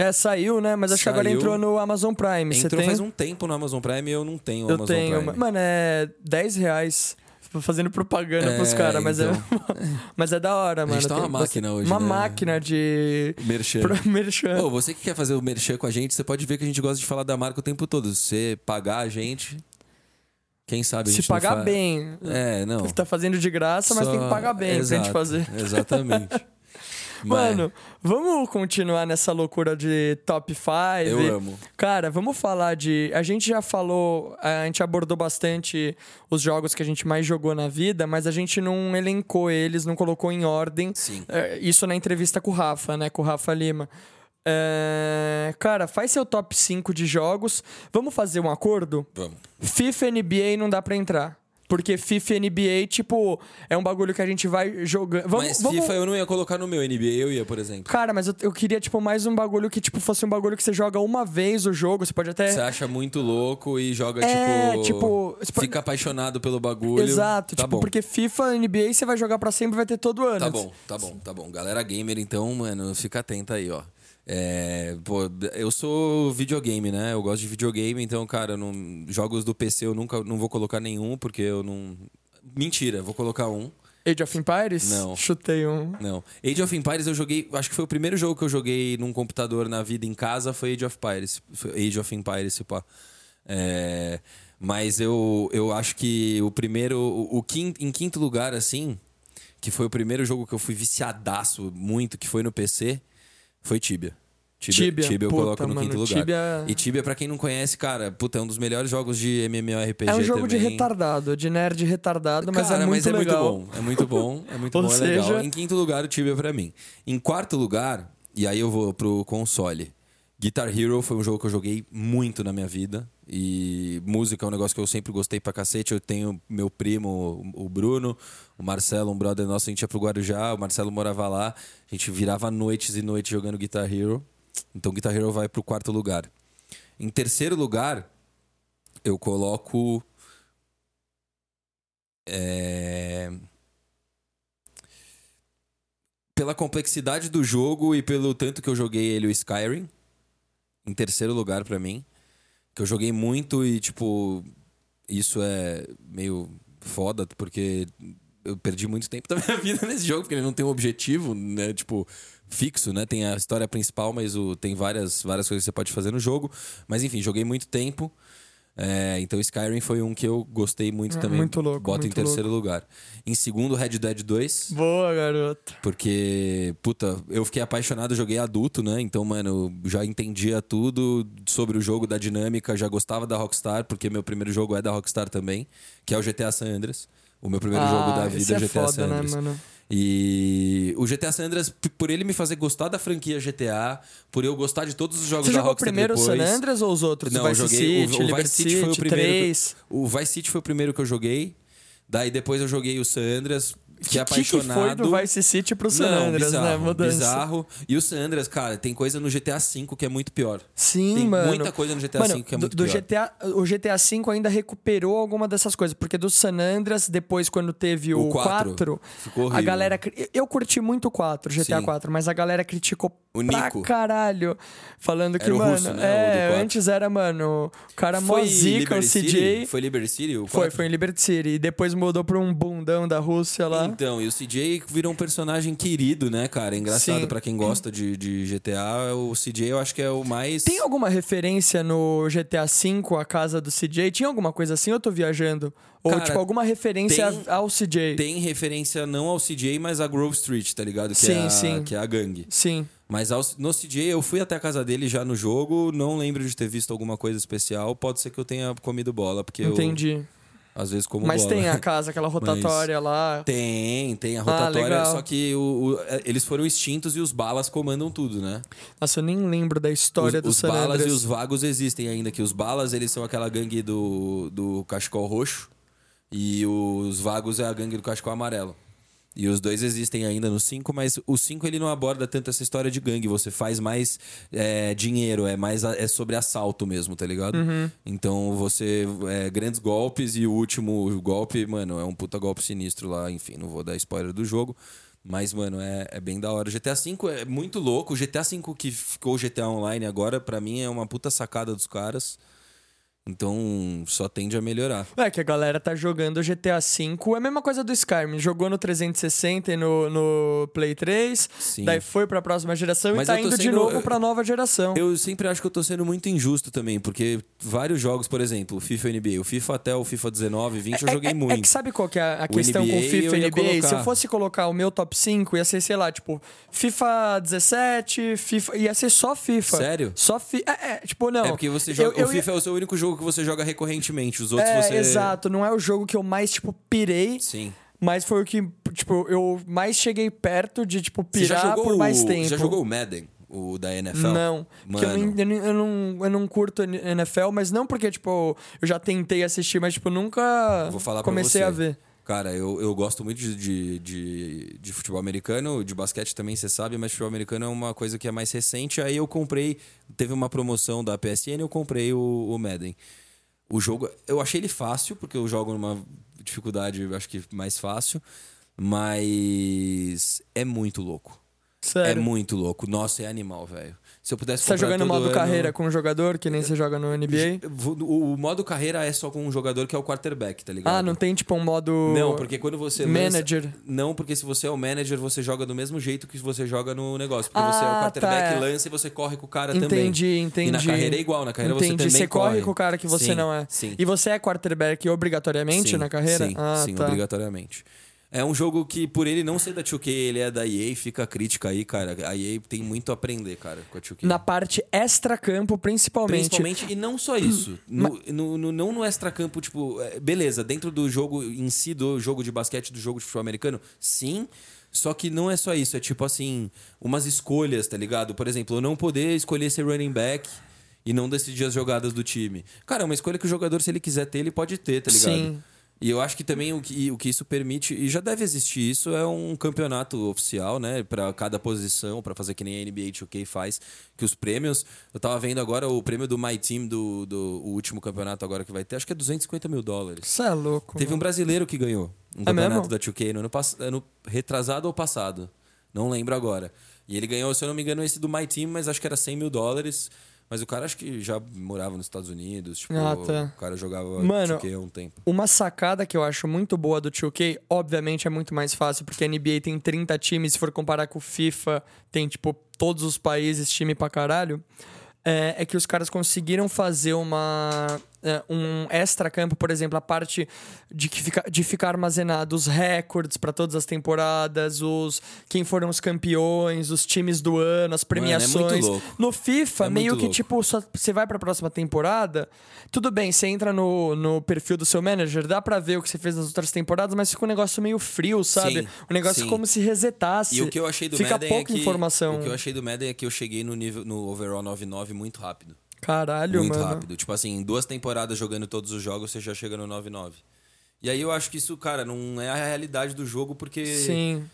É, saiu, né? Mas acho que agora Saiu. entrou no Amazon Prime. Você Entrou tem? faz um tempo no Amazon Prime e eu não tenho Eu Amazon tenho. Prime. Mano, é 10 reais. Fazendo propaganda É, pros caras, mas, então. é, mas é da hora, mano. gente tá uma Tem máquina hoje, Uma né? máquina de. Merchan. pro- merchan. Ô, você que quer fazer o merchan com a gente, você pode ver que a gente gosta de falar da marca o tempo todo. Se você pagar a gente, quem sabe a Se gente não pagar bem. É, não. Você tá fazendo de graça, mas Só- tem que pagar bem pra Exato, gente fazer. Exatamente. Mano, vamos continuar nessa loucura de top 5. eu amo. Cara, vamos falar de. A gente já falou, a gente abordou bastante os jogos que a gente mais jogou na vida, mas a gente não elencou eles, não colocou em ordem. Sim. É, Isso na entrevista com o Rafa, né? Com o Rafa Lima. É, Cara, faz seu top 5 de jogos. Vamos fazer um acordo? Vamos. FIFA e NBA não dá pra entrar. Porque FIFA e NBA, tipo, é um bagulho que a gente vai jogando. Vamos, Mas vamos- FIFA eu não ia colocar no meu NBA, eu ia, por exemplo. Cara, mas eu, eu queria, tipo, mais um bagulho que, tipo, fosse um bagulho que você joga uma vez o jogo. Você pode até. Você acha muito louco e joga, É, tipo. tipo, você Fica apaixonado pelo bagulho. Exato, tá tipo, bom. porque FIFA, NBA, você vai jogar pra sempre vai ter todo ano. Tá bom, tá bom, tá bom. Galera gamer, então, mano, fica atenta aí, ó. É, pô, eu sou videogame, né? Eu gosto de videogame, então, cara, não, jogos do PC eu nunca não vou colocar nenhum, porque eu não. Mentira, vou colocar um. Age of Empires? Não. Chutei um. Não. Age of Empires eu joguei. Acho que foi o primeiro jogo que eu joguei num computador na vida em casa. Foi Age of Empires. Foi Age of Empires, se pá. É, mas eu, eu acho que o primeiro. O, o quinto, em quinto lugar, assim, que foi o primeiro jogo que eu fui viciadaço muito, que foi no PC, foi Tibia. Tibia, Tibia eu puta, coloco no mano, quinto lugar. Tibia- E Tibia, pra quem não conhece, cara, puta, é um dos melhores jogos de MMORPG É um jogo de também. retardado, de nerd retardado, mas Cara, é muito legal. muito bom. É muito bom, é muito bom, é seja- legal. Em quinto lugar, o Tibia pra mim. Em quarto lugar, e aí eu vou pro console. Guitar Hero foi um jogo que eu joguei muito na minha vida. E música é um negócio que eu sempre gostei pra cacete. Eu tenho meu primo, o Bruno, o Marcelo, um brother nosso, a gente ia pro Guarujá, o Marcelo morava lá. A gente virava noites e noites jogando Guitar Hero. Então Guitar Hero vai pro quarto lugar. Em terceiro lugar, eu coloco. É... Pela complexidade do jogo e pelo tanto que eu joguei ele, o Skyrim. Em terceiro lugar pra mim. Que eu joguei muito e, tipo, isso é meio foda, porque eu perdi muito tempo da minha vida nesse jogo, porque ele não tem um objetivo, né? Tipo, fixo, né? Tem a história principal, mas o, tem várias, várias coisas que você pode fazer no jogo. Mas enfim, joguei muito tempo. É, então Skyrim foi um que eu gostei muito É, também. muito louco, Boto em muito terceiro lugar. Em segundo, Red Dead 2. Boa, garoto. Porque, puta, eu fiquei apaixonado, joguei adulto, né? Então, mano, já entendia tudo sobre o jogo, da dinâmica, já gostava da Rockstar, porque meu primeiro jogo é da Rockstar também, que é o GTA San Andreas. O meu primeiro jogo da vida é é GTA foda, San né, Andreas. mano? E o GTA San Andreas, por ele me fazer gostar da franquia GTA, por eu gostar de todos os jogos Você da jogou Rockstar primeiro o depois... San Andreas ou os outros? Não, o eu Vice joguei. City, o, o Liberty Vice City foi o primeiro. 3. Que, o Vice City foi o primeiro que eu joguei. Daí depois eu joguei o San Andreas, O que, que apaixonado. foi do Vice City pro San Não, Andreas, bizarro, né? Mudança. Bizarro. E o San Andreas, cara, tem coisa no GTA V que é muito pior. Sim, Tem mano. muita coisa no GTA Mano, V que é do- muito do pior. GTA, o GTA V ainda recuperou alguma dessas coisas, porque do San Andreas, depois quando teve o, O 4, 4, ficou a galera... Eu curti muito o 4, GTA Sim. 4, mas a galera criticou O Nico. caralho, falando que, Era mano... russo, né, é, 4. antes era, mano, o cara mó Foi zica, o CJ... City? Foi Liberty City? o Foi, foi em Liberty City. E depois mudou pra um bundão da Rússia lá. Então, e o CJ virou um personagem querido, né, cara? É engraçado pra quem gosta de, de GTA. O CJ eu acho que é o mais. Tem alguma referência no GTA V, a casa do CJ? Tinha alguma coisa assim ou eu tô viajando? Ou, Cara, tipo, alguma referência tem- ao CJ? Tem referência não ao CJ, mas a Grove Street, tá ligado? Que Sim, é a, sim. Que é a gangue. Sim. Mas ao- no CJ eu fui até a casa dele já no jogo, não lembro de ter visto alguma coisa especial. Pode ser que eu tenha comido bola, porque eu Entendi. às vezes como Mas bola. tem a casa, aquela rotatória lá. Tem, tem a Ah, rotatória, legal. só que o- o- é, eles foram extintos e os balas comandam tudo, né? Nossa, eu nem lembro da história os do os San balas Andreas. e os vagos existem ainda, que os balas eles são aquela gangue do, do cachecol roxo e os vagos é a gangue do cachecol amarelo. E os dois existem ainda no 5, mas o 5 ele não aborda tanto essa história de gangue. Você faz mais é, dinheiro, é mais é sobre assalto mesmo, tá ligado? Uhum. Então você. É, grandes golpes e o último golpe, mano, é um puta golpe sinistro lá. Enfim, não vou dar spoiler do jogo. Mas, mano, é, é bem da hora. O GTA V é muito louco. O GTA V que ficou GTA Online agora, pra mim, é uma puta sacada dos caras. Então, só tende a melhorar. É que a galera tá jogando GTA V. É a mesma coisa do Skyrim. Jogou no 360 e no, no Play 3. Sim. Daí foi pra próxima geração Mas e tá eu indo de sendo- novo eu- pra nova geração. Eu sempre acho que eu tô sendo muito injusto também, porque vários jogos, por exemplo, o FIFA NBA, o FIFA até o FIFA 19, 20 eu É- joguei é, muito. É que sabe qual que é a O questão com NBA FIFA eu e NBA? Se eu fosse colocar o meu top 5, ia ser, sei lá, tipo, FIFA 17, FIFA. Ia ser só FIFA. Sério? Só FIFA. É, é, tipo, não. É porque você joga. Eu- eu o ia- FIFA é o seu único jogo que você joga recorrentemente. Os outros É, você. exato. Não é o jogo que eu mais, tipo, pirei. Sim. Mas foi o que, tipo, eu mais cheguei perto de, tipo, Você já pirar por mais o- tempo. Já jogou o Madden? O da NFL? Não, Mano. não, eu, não, eu, não, eu não curto NFL, mas não porque, tipo, eu já tentei assistir, mas, tipo, nunca Vou falar comecei você. a ver. Cara, eu, eu gosto muito de, de, de, de futebol americano, de basquete também, você sabe, mas futebol americano é uma coisa que é mais recente. Aí eu comprei, teve uma promoção da PSN, eu comprei o, o Madden. O jogo, eu achei ele fácil, porque eu jogo numa dificuldade, acho que mais fácil, mas é muito louco. É Sério. muito louco. Nossa, é animal, velho. Se eu pudesse Você tá jogando modo ano- carreira com um jogador, que nem você joga no NBA? O, o modo carreira é só com um jogador que é o quarterback, tá ligado? Ah, não tem tipo um modo. Não, porque quando você lança- Manager. Não, porque se você é o manager, você joga do mesmo jeito que você joga no negócio. Porque você é o Ah, quarterback, tá, é. lança e você corre com o cara também. Entendi, entendi. E na carreira é igual, na carreira Entendi. você também corre com o cara que você Sim, não é. Sim. E você é quarterback obrigatoriamente Sim, na carreira? Sim, ah, sim tá. obrigatoriamente. É um jogo que, por ele não ser da 2K, ele é da EA, fica a crítica aí, cara. A EA tem muito a aprender, cara, com a 2K. Na parte extra-campo, principalmente. Principalmente, e não só isso. No, no- no- não no extracampo, tipo, é, beleza, dentro do jogo em si, do jogo de basquete, do jogo de futebol americano, sim. Só que não é só isso, é tipo assim, umas escolhas, tá ligado? Por exemplo, eu não poder escolher ser running back e não decidir as jogadas do time. Cara, é uma escolha que o jogador, se ele quiser ter, ele pode ter, tá ligado? Sim. E eu acho que também o que, o que isso permite, e já deve existir isso, é um campeonato oficial, né? Pra cada posição, pra fazer que nem a NBA 2K faz. Que os prêmios. Eu tava vendo agora o prêmio do My Team, do, do o último campeonato agora que vai ter, acho que é 250 mil dólares. Isso é louco. Teve um brasileiro que ganhou um É campeonato mesmo? da 2K no ano, ano retrasado ou passado. Não lembro agora. E ele ganhou, se eu não me engano, esse do My Team, mas acho que era 100 mil dólares. Mas o cara acho que já morava nos Estados Unidos. Tipo, Ah, tá. o cara jogava Mano, 2K há um tempo. Uma sacada que eu acho muito boa do 2K, obviamente é muito mais fácil, porque a NBA tem 30 times, se for comparar com o FIFA, tem, tipo, todos os países, time pra caralho. É, é que os caras conseguiram fazer uma. É, um extra-campo, por exemplo, a parte de, que fica, de ficar armazenado os recordes pra todas as temporadas, os quem foram os campeões, os times do ano, as Mano, é premiações. muito louco. No FIFA, É meio que, louco. tipo, você vai pra próxima temporada, tudo bem, você entra no, no perfil do seu manager, dá pra ver o que você fez nas outras temporadas, mas fica um negócio meio frio, sabe? Sim, um negócio sim. como se resetasse. E o que eu achei do Fica Madden pouca é que, informação. O que eu achei do Madden é que eu cheguei no nível no overall 99 muito rápido. Caralho, muito mano. rápido. Tipo assim, em duas temporadas jogando todos os jogos, você já chega no 99. E aí eu acho que isso, cara, não é a realidade do jogo, porque. Sim.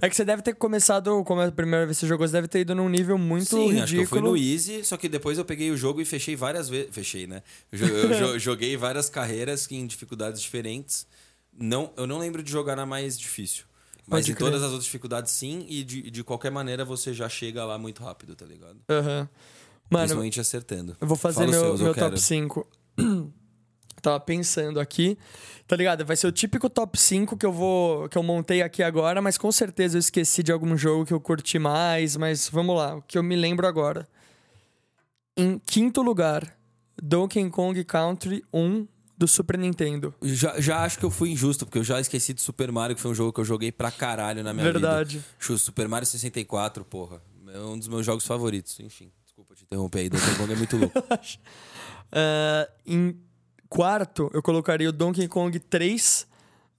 É que você deve ter começado, como é a primeira vez que você jogou, você deve ter ido num nível muito Sim, ridículo. acho que eu fui no Easy, só que depois eu peguei o jogo e fechei várias vezes. Fechei, né? Eu, jo- eu jo- joguei várias carreiras em dificuldades diferentes. Não, eu não lembro de jogar na mais difícil. Mas Pode em crer. todas as outras dificuldades, sim, e de, de qualquer maneira você já chega lá muito rápido, tá ligado? Aham. Mano, Principalmente acertando. Eu vou fazer Fala meu, seus, eu meu quero. top 5. Tava pensando aqui. Tá ligado? Vai ser o típico top 5 que eu vou. que eu montei aqui agora, mas com certeza eu esqueci de algum jogo que eu curti mais. Mas vamos lá, o que eu me lembro agora. Em quinto lugar, Donkey Kong Country 1 do Super Nintendo. Já, já acho que eu fui injusto, porque eu já esqueci de Super Mario, que foi um jogo que eu joguei pra caralho na minha Verdade. vida. Verdade. Super Mario 64, porra. É um dos meus jogos favoritos. Enfim, desculpa te interromper aí. Donkey Kong é muito louco. Ah, em quarto, eu colocaria o Donkey Kong 3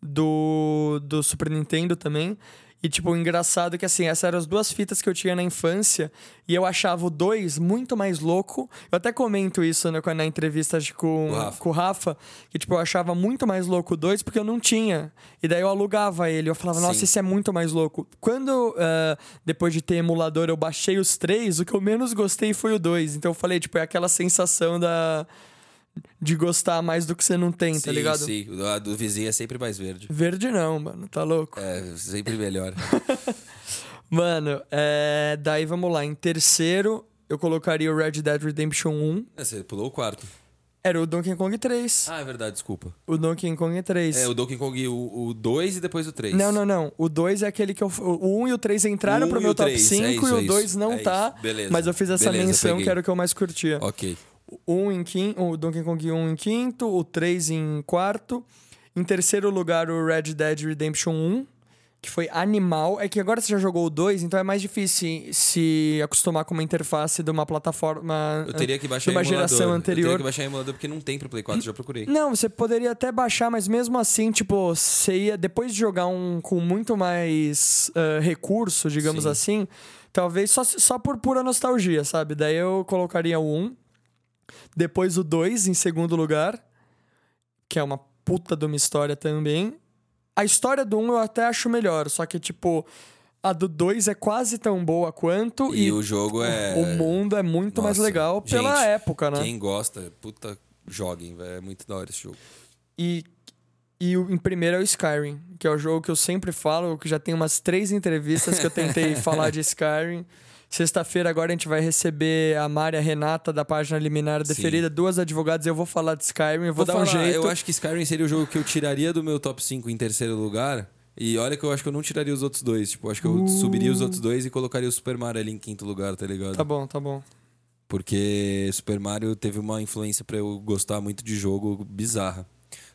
do, do Super Nintendo também. E, tipo, o engraçado é que, assim, essas eram as duas fitas que eu tinha na infância. E eu achava o 2 muito mais louco. Eu até comento isso né, na entrevista acho, com, o Rafa. com o Rafa. Que, tipo, eu achava muito mais louco o 2 porque eu não tinha. E daí eu alugava ele. Eu falava, nossa, Sim. esse é muito mais louco. Quando, ah, depois de ter emulador, eu baixei os três, o que eu menos gostei foi o 2. Então eu falei, tipo, é aquela sensação da... De gostar mais do que você não tem, tá sim, ligado? sim. O a do vizinho é sempre mais verde. Verde não, mano. Tá louco? É, sempre melhor. Mano, é... daí vamos lá. Em terceiro, eu colocaria o Red Dead Redemption 1. É, você pulou o quarto. Era o Donkey Kong 3. Ah, é verdade, desculpa. O Donkey Kong 3. É, o Donkey Kong, o 2 e depois o 3. Não, não, não. O 2 é aquele que eu. O 1 e o 3 entraram O pro meu o top três, 5 é isso, e o é 2 isso, não é tá. Beleza, Mas eu fiz essa beleza, menção peguei. que era o que eu mais curtia. Ok. O 1 em quinto, o Donkey Kong 1 em quinto, o 3 em quarto. Em terceiro lugar, o Red Dead Redemption 1, que foi animal. É que agora você já jogou o 2, então é mais difícil se acostumar com uma interface de uma plataforma. Eu teria que baixar de uma emulador. geração Eu anterior. teria que baixar emulador porque não tem pro Play 4, já procurei. Não, você poderia até baixar, mas mesmo assim, tipo, você ia, depois de jogar um com muito mais ah, recurso, digamos Sim. assim, talvez só, só por pura nostalgia, sabe? Daí eu colocaria o 1, depois o 2 em segundo lugar, que é uma puta de uma história também. A história do 1 eu até acho melhor, só que, tipo, a do 2 é quase tão boa quanto E, e, o jogo é. o mundo é muito mais Nossa, legal pela gente, época, né? Quem gosta, puta, joguem, velho. É muito da hora esse jogo. E, e o, em primeiro é o Skyrim, que é o jogo que eu sempre falo, que já tem umas três entrevistas que eu tentei falar de Skyrim. Sexta-feira agora a gente vai receber a Mária Renata da página Liminar Deferida, duas advogadas. Eu vou falar de Skyrim, eu vou, dar um falar, jeito. Eu acho que Skyrim seria o jogo que eu tiraria do meu top 5 em terceiro lugar. E olha que eu acho que eu não tiraria os outros dois. Tipo, eu acho que eu subiria os outros dois e colocaria o Super Mario ali em quinto lugar, tá ligado? Tá bom, tá bom. Porque Super Mario teve uma influência pra eu gostar muito de jogo bizarra.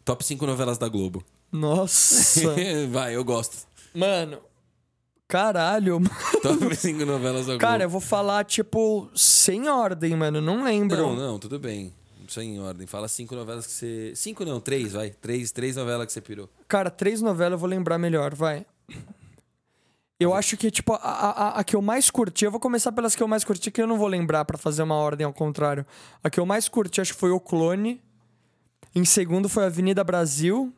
Top 5 novelas da Globo. Nossa. Vai, eu gosto. Mano, caralho. Top 5 novelas da Globo. Cara, eu vou falar, tipo, sem ordem, mano. Não lembro. Não, não, tudo bem. Isso em ordem. Fala cinco novelas que você. Cinco não, três, vai. Três, três novelas que você pirou. Cara, três novelas eu vou lembrar melhor, vai. Eu acho que, tipo, a, a, a que eu mais curti, eu vou começar pelas que eu mais curti, que eu não vou lembrar pra fazer uma ordem ao contrário. A que eu mais curti, acho que foi O Clone. Em segundo foi Avenida Brasil.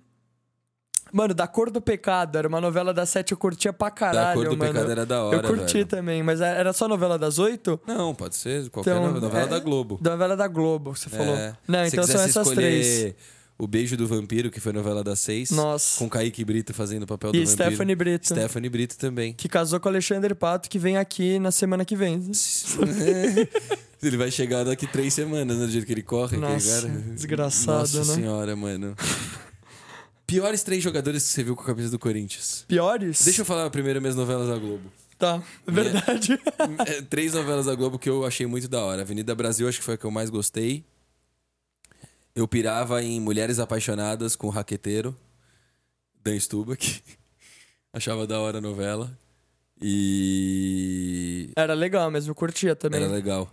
Mano, Da Cor do Pecado, era uma novela das sete, eu curtia pra caralho, Da Cor do mano. Pecado era da hora, Eu curti velho. também, mas era só novela das oito? Não, pode ser qualquer Então, novela é- da Globo. Da novela da Globo, você falou. É. Não, Se então são essas três. O Beijo do Vampiro, que foi novela das seis. Nossa. Com Kaique Brito fazendo o papel do E vampiro. Stephanie Brito. Stephanie Brito também. Que casou com Alexandre Pato, que vem aqui na semana que vem. ele vai chegar daqui três semanas, né, do jeito que ele corre. Nossa, cara. desgraçado, Nossa né? senhora, mano. Piores três jogadores que você viu com a camisa do Corinthians. Piores? Deixa eu falar primeiro minhas novelas da Globo. Tá, verdade. É, três novelas da Globo que eu achei muito da hora. Avenida Brasil, acho que foi a que eu mais gostei. Eu pirava em Mulheres Apaixonadas com o Raqueteiro, Dan Stubach. Achava da hora a novela. E. Era legal mesmo, eu curtia também. Era legal.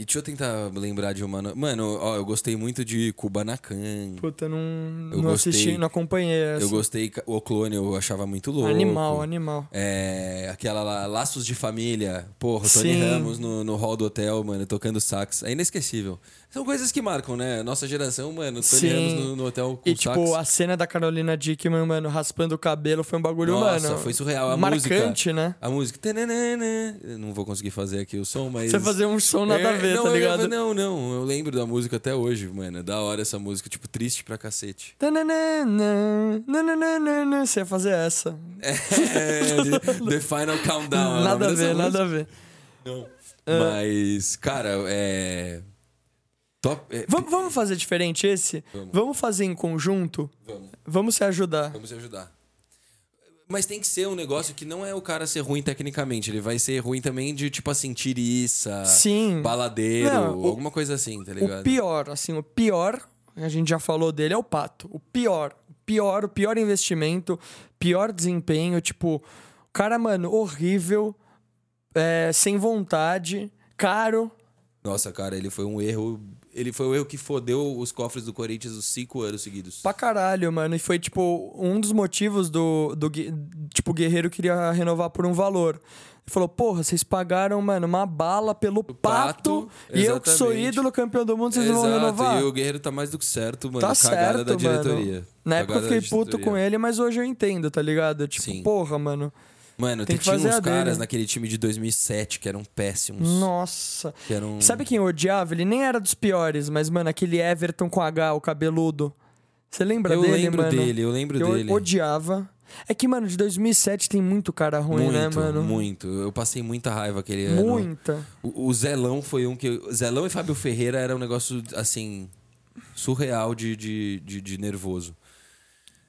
E deixa eu tentar lembrar de uma. no- Mano, ó, eu gostei muito de Kubanacan. Puta, não, Eu não gostei. assisti, não acompanhei essa. Eu gostei. O Clone eu achava muito louco. Animal, animal. É, aquela lá, Laços de Família. Porra, Tony Sim. Ramos no, no hall do hotel, mano, tocando sax. É inesquecível. São coisas que marcam, né? Nossa geração, mano, Tony Sim. Ramos no, no hotel com E, tipo, sax. a cena da Carolina Dickman, mano, raspando o cabelo foi um bagulho, Nossa, mano. foi surreal. A marcante, música. né? A música. Eu não vou conseguir fazer aqui o som, mas. Você fazer um som nada a É, ver, não, tá eu- ligado? não, não. Eu lembro da música até hoje, mano. Da hora essa música, tipo, triste pra cacete. Você ia fazer essa. É, The Final Countdown. é nada a ver, música. nada a ver. Não. Mas, cara, é. Top. é, Vamos, vamos fazer diferente esse? Vamos. fazer em conjunto? Vamos, Vamos se ajudar. vamos te ajudar. Mas tem que ser um negócio que não é o cara ser ruim tecnicamente. Ele vai ser ruim também de, tipo assim, tiriça, Sim. baladeiro, Não, o- alguma coisa assim, tá ligado? O pior, assim, o pior, a gente já falou dele, é o Pato. O pior, o pior, o pior investimento, pior desempenho, tipo, o cara, mano, horrível, é, sem vontade, caro. Nossa, cara, ele foi um erro. Ele foi o erro que fodeu os cofres do Corinthians os cinco anos seguidos. Pra caralho, mano. E foi, tipo, um dos motivos do, do. Tipo, o Guerreiro queria renovar por um valor. Ele falou, porra, vocês pagaram, mano, uma bala pelo pato, Pato, e eu que sou ídolo campeão do mundo, vocês não vão renovar? e o Guerreiro tá mais do que certo, mano. Tá Cagada certo, da diretoria. mano. Na época eu fiquei puto com ele, mas hoje eu entendo, tá ligado? Tipo, Sim. porra, mano. Mano, Tem que tinha fazer uns a caras dele. naquele time de 2007 que eram péssimos. Nossa. Que eram... Sabe quem eu odiava? Ele nem era dos piores, mas, mano, aquele Everton com H, o cabeludo. Você lembra Eu dele, lembro mano? dele, eu lembro eu dele. odiava. É que, mano, de 2007 tem muito cara ruim, muito, né, mano? muito. Eu passei muita raiva aquele ano. Muita. O, o Zelão foi um que. Zelão e Fábio Ferreira era um negócio, assim, surreal de, de, de, de nervoso.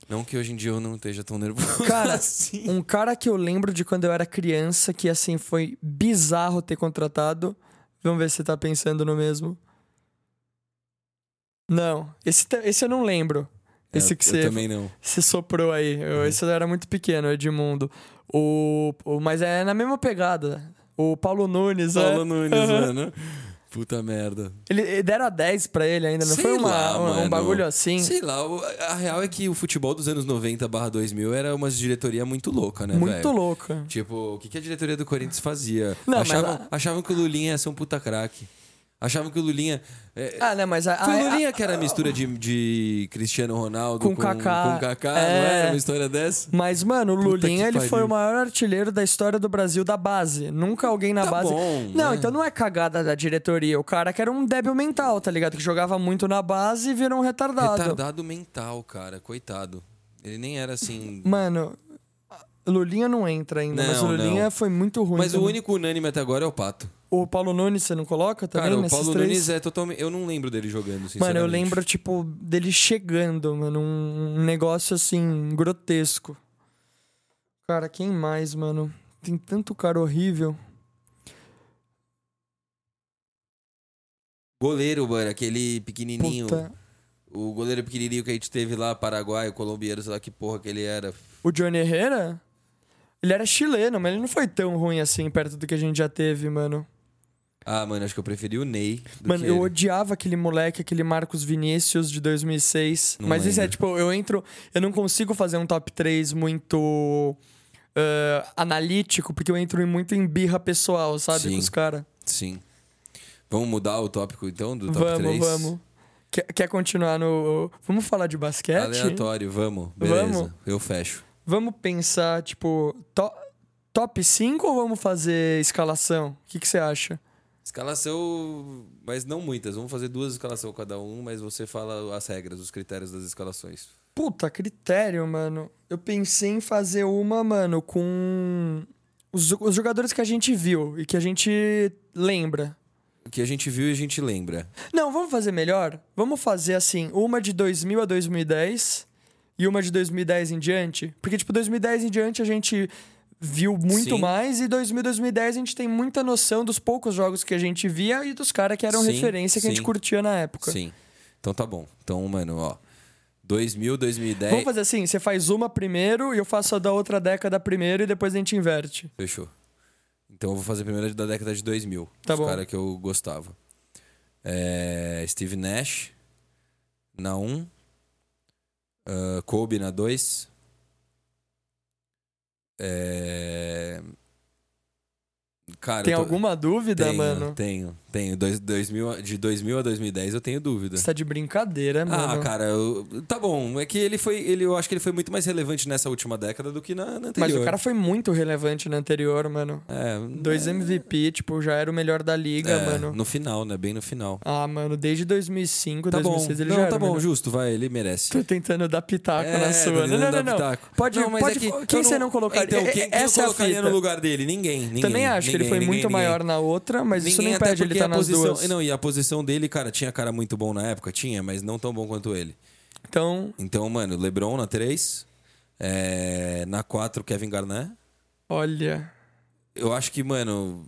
Não que hoje em dia eu não esteja tão nervoso. Cara, assim. um cara que eu lembro de quando eu era criança, que assim foi bizarro ter contratado. Vamos ver se você tá pensando no mesmo. Não, esse, esse eu não lembro. Esse É, que eu você, também não. você soprou aí. Eu- Esse eu era muito pequeno, Edmundo. O, o, mas é na mesma pegada. O Paulo Nunes, Paulo é. Nunes, mano. Puta merda. Ele, deram a 10 pra ele ainda, não Sei foi uma, lá, um- um, bagulho assim? Sei lá, a real é que o futebol dos anos 90 barra 2000 era uma diretoria muito louca, né, muito velho? louca. Tipo, o que, a diretoria do Corinthians fazia? Não, mas achavam, a- achavam que o Lulinha ia ser um puta craque. Achavam que o Lulinha... é, Ah, né, mas a, Foi o a- Lulinha que era a mistura de, de Cristiano Ronaldo Com com, Kaká. com Kaká, É. não era uma história dessa? Mas, mano, o Lulinha, ele foi o maior artilheiro da história do Brasil da base. Nunca alguém na Tá base. bom, não, né? então não é cagada da diretoria. O cara que era um débil mental, tá ligado? Que jogava muito na base e virou um retardado. Retardado mental, cara, coitado. Ele nem era assim... Mano, Lulinha não entra ainda, mas o Não, Lulinha não. foi muito ruim. Mas o também. único unânime até agora é o Pato. O Paulo Nunes você não coloca também Cara, o Paulo três? Nunes é totalmente. Eu não lembro dele jogando, sinceramente. Mano, eu lembro, tipo, dele chegando, mano. Um negócio assim, grotesco. Cara, quem mais, mano? Tem tanto cara horrível. Goleiro, mano, aquele pequenininho. Puta. O goleiro pequenininho que a gente teve lá, paraguaio, colombiano, sei lá que porra que ele era. O Johnny Herrera? Ele era chileno, mas ele não foi tão ruim assim perto do que a gente já teve, mano. Ah, mano, acho que eu preferi o Ney. Mano, eu ele. odiava aquele moleque, aquele Marcos Vinícius de 2006. Não mas isso é tipo, eu entro. Eu não consigo fazer um top 3 muito. ah, analítico, porque eu entro muito em birra pessoal, sabe? Sim. Com os caras. Sim. Vamos mudar o tópico então do top Vamos, 3? vamos. Quer, quer continuar no. Vamos falar de basquete? Aleatório, vamos. Beleza. Vamos? Eu fecho. Vamos pensar, tipo, to- top 5 ou vamos fazer escalação? O que que você acha? Escalação, mas não muitas. Vamos fazer duas escalações cada um, mas você fala as regras, os critérios das escalações. Puta, critério, mano. Eu pensei em fazer uma, mano, com os, os jogadores que a gente viu e que a gente lembra. Que a gente viu e a gente lembra. Não, vamos fazer melhor? Vamos fazer assim, uma de 2000 a 2010 e uma de 2010 em diante? Porque, tipo, 2010 em diante a gente viu muito Sim. mais e 2000 2010 a gente tem muita noção dos poucos jogos que a gente via e dos caras que eram Sim, referência que a gente sim. curtia na época. Sim. Então tá bom. Então, mano, ó. 2000, 2010. Vamos fazer assim, você faz uma primeiro e eu faço a da outra década primeiro e depois a gente inverte. Fechou. Então eu vou fazer a primeira da década de 2000. Tá os bom. caras que eu gostava. É, Steve Nash na 1. ah, Kobe na 2. É... Cara, Tem tô- alguma dúvida, tenho, mano? Tenho, tenho. Dois, 2000, de 2000 a 2010 eu tenho dúvida. Você tá de brincadeira, Ah, mano. cara, eu- tá bom. É que ele foi. Ele, eu acho que ele foi muito mais relevante nessa última década do que na, na anterior. Mas o cara foi muito relevante na anterior, mano. É, Dois é, MVP, tipo, já era o melhor da liga, é, mano. No final, né? Bem no final. Ah, mano, desde 2005, Tá bom. 2006 ele não, já tá era bom, justo, vai, ele merece. Tô tentando dar pitaco É, na sua. Não, não, não, não. pitaco. Pode, Não, mas pode é que Quem eu você não colocaria? Então, É- quem, é- quem eu essa é a colocaria no lugar dele? Ninguém. ninguém Também acho que ele ninguém, foi ninguém, muito ninguém. maior na outra, mas isso Ninguém, não impede ele a nas posição, duas. Não, e a posição dele, cara, tinha cara muito bom na época? Tinha, mas não tão bom quanto ele. Então, Então, mano, LeBron na 3. é, na 4, Kevin Garnett. olha. Eu acho que, mano.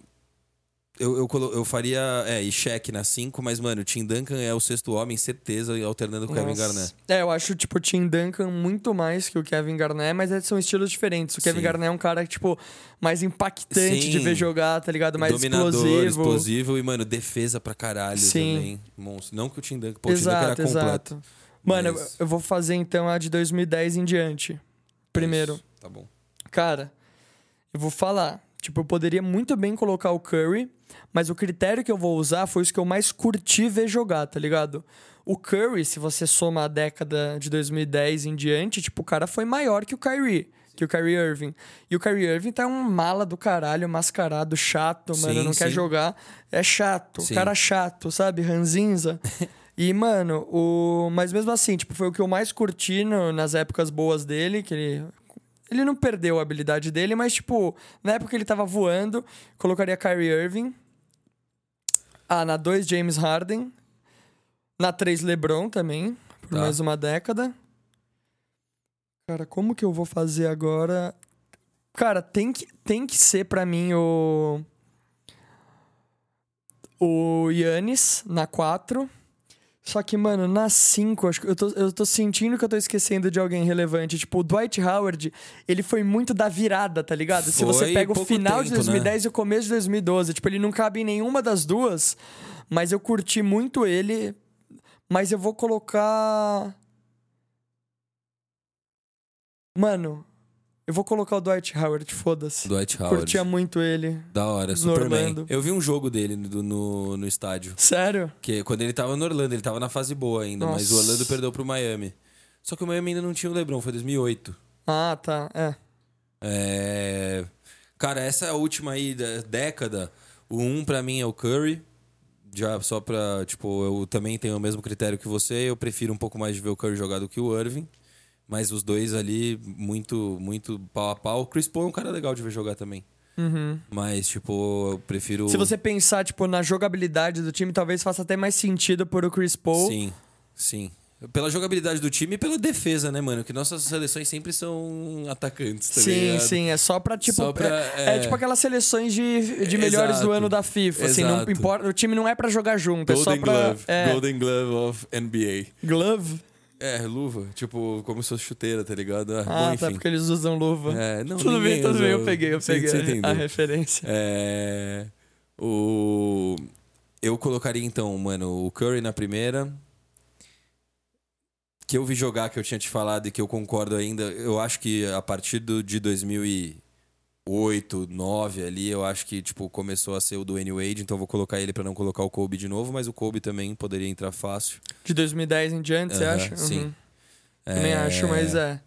Eu, eu, colo- eu faria. É, e Shaq na 5, mas, mano, o Tim Duncan é o sexto homem, certeza, alternando com o Kevin. Garnett. É, eu acho, tipo, o Tim Duncan muito mais que o Kevin Garnett, mas eles são estilos diferentes. O Kevin Sim. Garnett é um cara, tipo, mais impactante Sim. de ver jogar, tá ligado? Mais Dominador, explosivo. explosivo e, mano, defesa pra caralho Sim. também. Monstro. Não que o Tim Duncan. Pô, o Tim Duncan exato, era completo. exato. Mano, Mas- eu, eu vou fazer então a de 2010 em diante. Primeiro. Isso, Tá bom. Cara, eu vou falar. Tipo, eu poderia muito bem colocar o Curry, mas o critério que eu vou usar foi os que eu mais curti ver jogar, tá ligado? O Curry, se você soma a década de 2010 em diante, tipo, o cara foi maior que o Kyrie. Que o Kyrie Irving. E o Kyrie Irving tá um mala do caralho, mascarado, chato, mano. Sim, Não quer sim. jogar. É chato. Sim. Cara chato, sabe? Ranzinza. E, mano, o. Mas mesmo assim, tipo, foi o que eu mais curti no- nas épocas boas dele, que ele. Ele não perdeu a habilidade dele, mas, tipo, na época que ele tava voando, colocaria Kyrie Irving. Ah, na 2, James Harden. Na 3, LeBron também, por Tá. mais uma década. Cara, como que eu vou fazer agora? Cara, tem que, tem que ser pra mim o. O Yannis na 4. Só que, mano, na 5, acho que eu tô, eu tô sentindo que eu tô esquecendo de alguém relevante. Tipo, o Dwight Howard, ele foi muito da virada, tá ligado? Se você Foi pega o final de tempo, né? 2010 e o começo de 2012, tipo, ele não cabe em nenhuma das duas, mas eu curti muito ele. Mas eu vou colocar. Mano, eu vou colocar o Dwight Howard, foda-se. Dwight Howard. Curtia muito ele. Da hora, Superman. Orlando. Eu vi um jogo dele no, no, no estádio. Sério? Que quando ele tava no Orlando, ele tava na fase boa ainda, mas o Nossa. Orlando perdeu pro Miami. Só que o Miami ainda não tinha o LeBron, foi 2008. Ah, tá. É. É... Cara, essa última aí da década, o um pra mim é o Curry. Já só pra, tipo, eu também tenho o mesmo critério que você, eu prefiro um pouco mais de ver o Curry jogar do que o Irving. Mas os dois ali, muito, muito pau a pau. O Chris Paul é um cara legal de ver jogar também. Mas, tipo, eu prefiro. Uhum. Se você pensar, tipo, na jogabilidade do time, talvez faça até mais sentido por o Chris Paul. Sim, sim. Pela jogabilidade do time e pela defesa, né, mano? Que nossas seleções sempre são atacantes, tá sim, ligado? sim, é só pra, tipo. Só pra, é, é é. tipo aquelas seleções de, de melhores do Exato. ano da FIFA. Assim, não importa. O time não é pra jogar junto, é só Golden pra. Glove. É, Golden Glove of NBA. glove? É, luva. Tipo, como se fosse chuteira, tá ligado? Ah, Ah, bom, tá, enfim. porque eles usam luva. É, não, tudo bem, tudo bem, eu peguei, eu peguei você a- a referência. É. O. Eu colocaria então, mano, o Curry na primeira. Que eu vi jogar, que eu tinha te falado e que eu concordo ainda. Eu acho que a partir do, de 2008, 2009 ali, eu acho que tipo, começou a ser o Dwayne Wade. Então eu vou colocar ele pra não colocar o Kobe de novo. Mas o Kobe também poderia entrar fácil. De 2010 em diante, você Aham, acha? sim. Uhum. Também É, acho, mas é.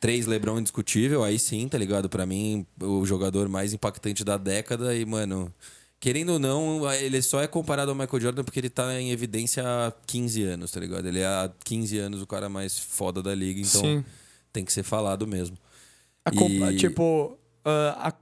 Três LeBron indiscutível, aí sim, tá ligado? Pra mim, o jogador mais impactante da década e, mano, querendo ou não, ele só é comparado ao Michael Jordan porque ele tá em evidência há 15 anos, tá ligado? Ele é há 15 anos o cara mais foda da liga, então sim. tem que ser falado mesmo. A E- Tipo, a,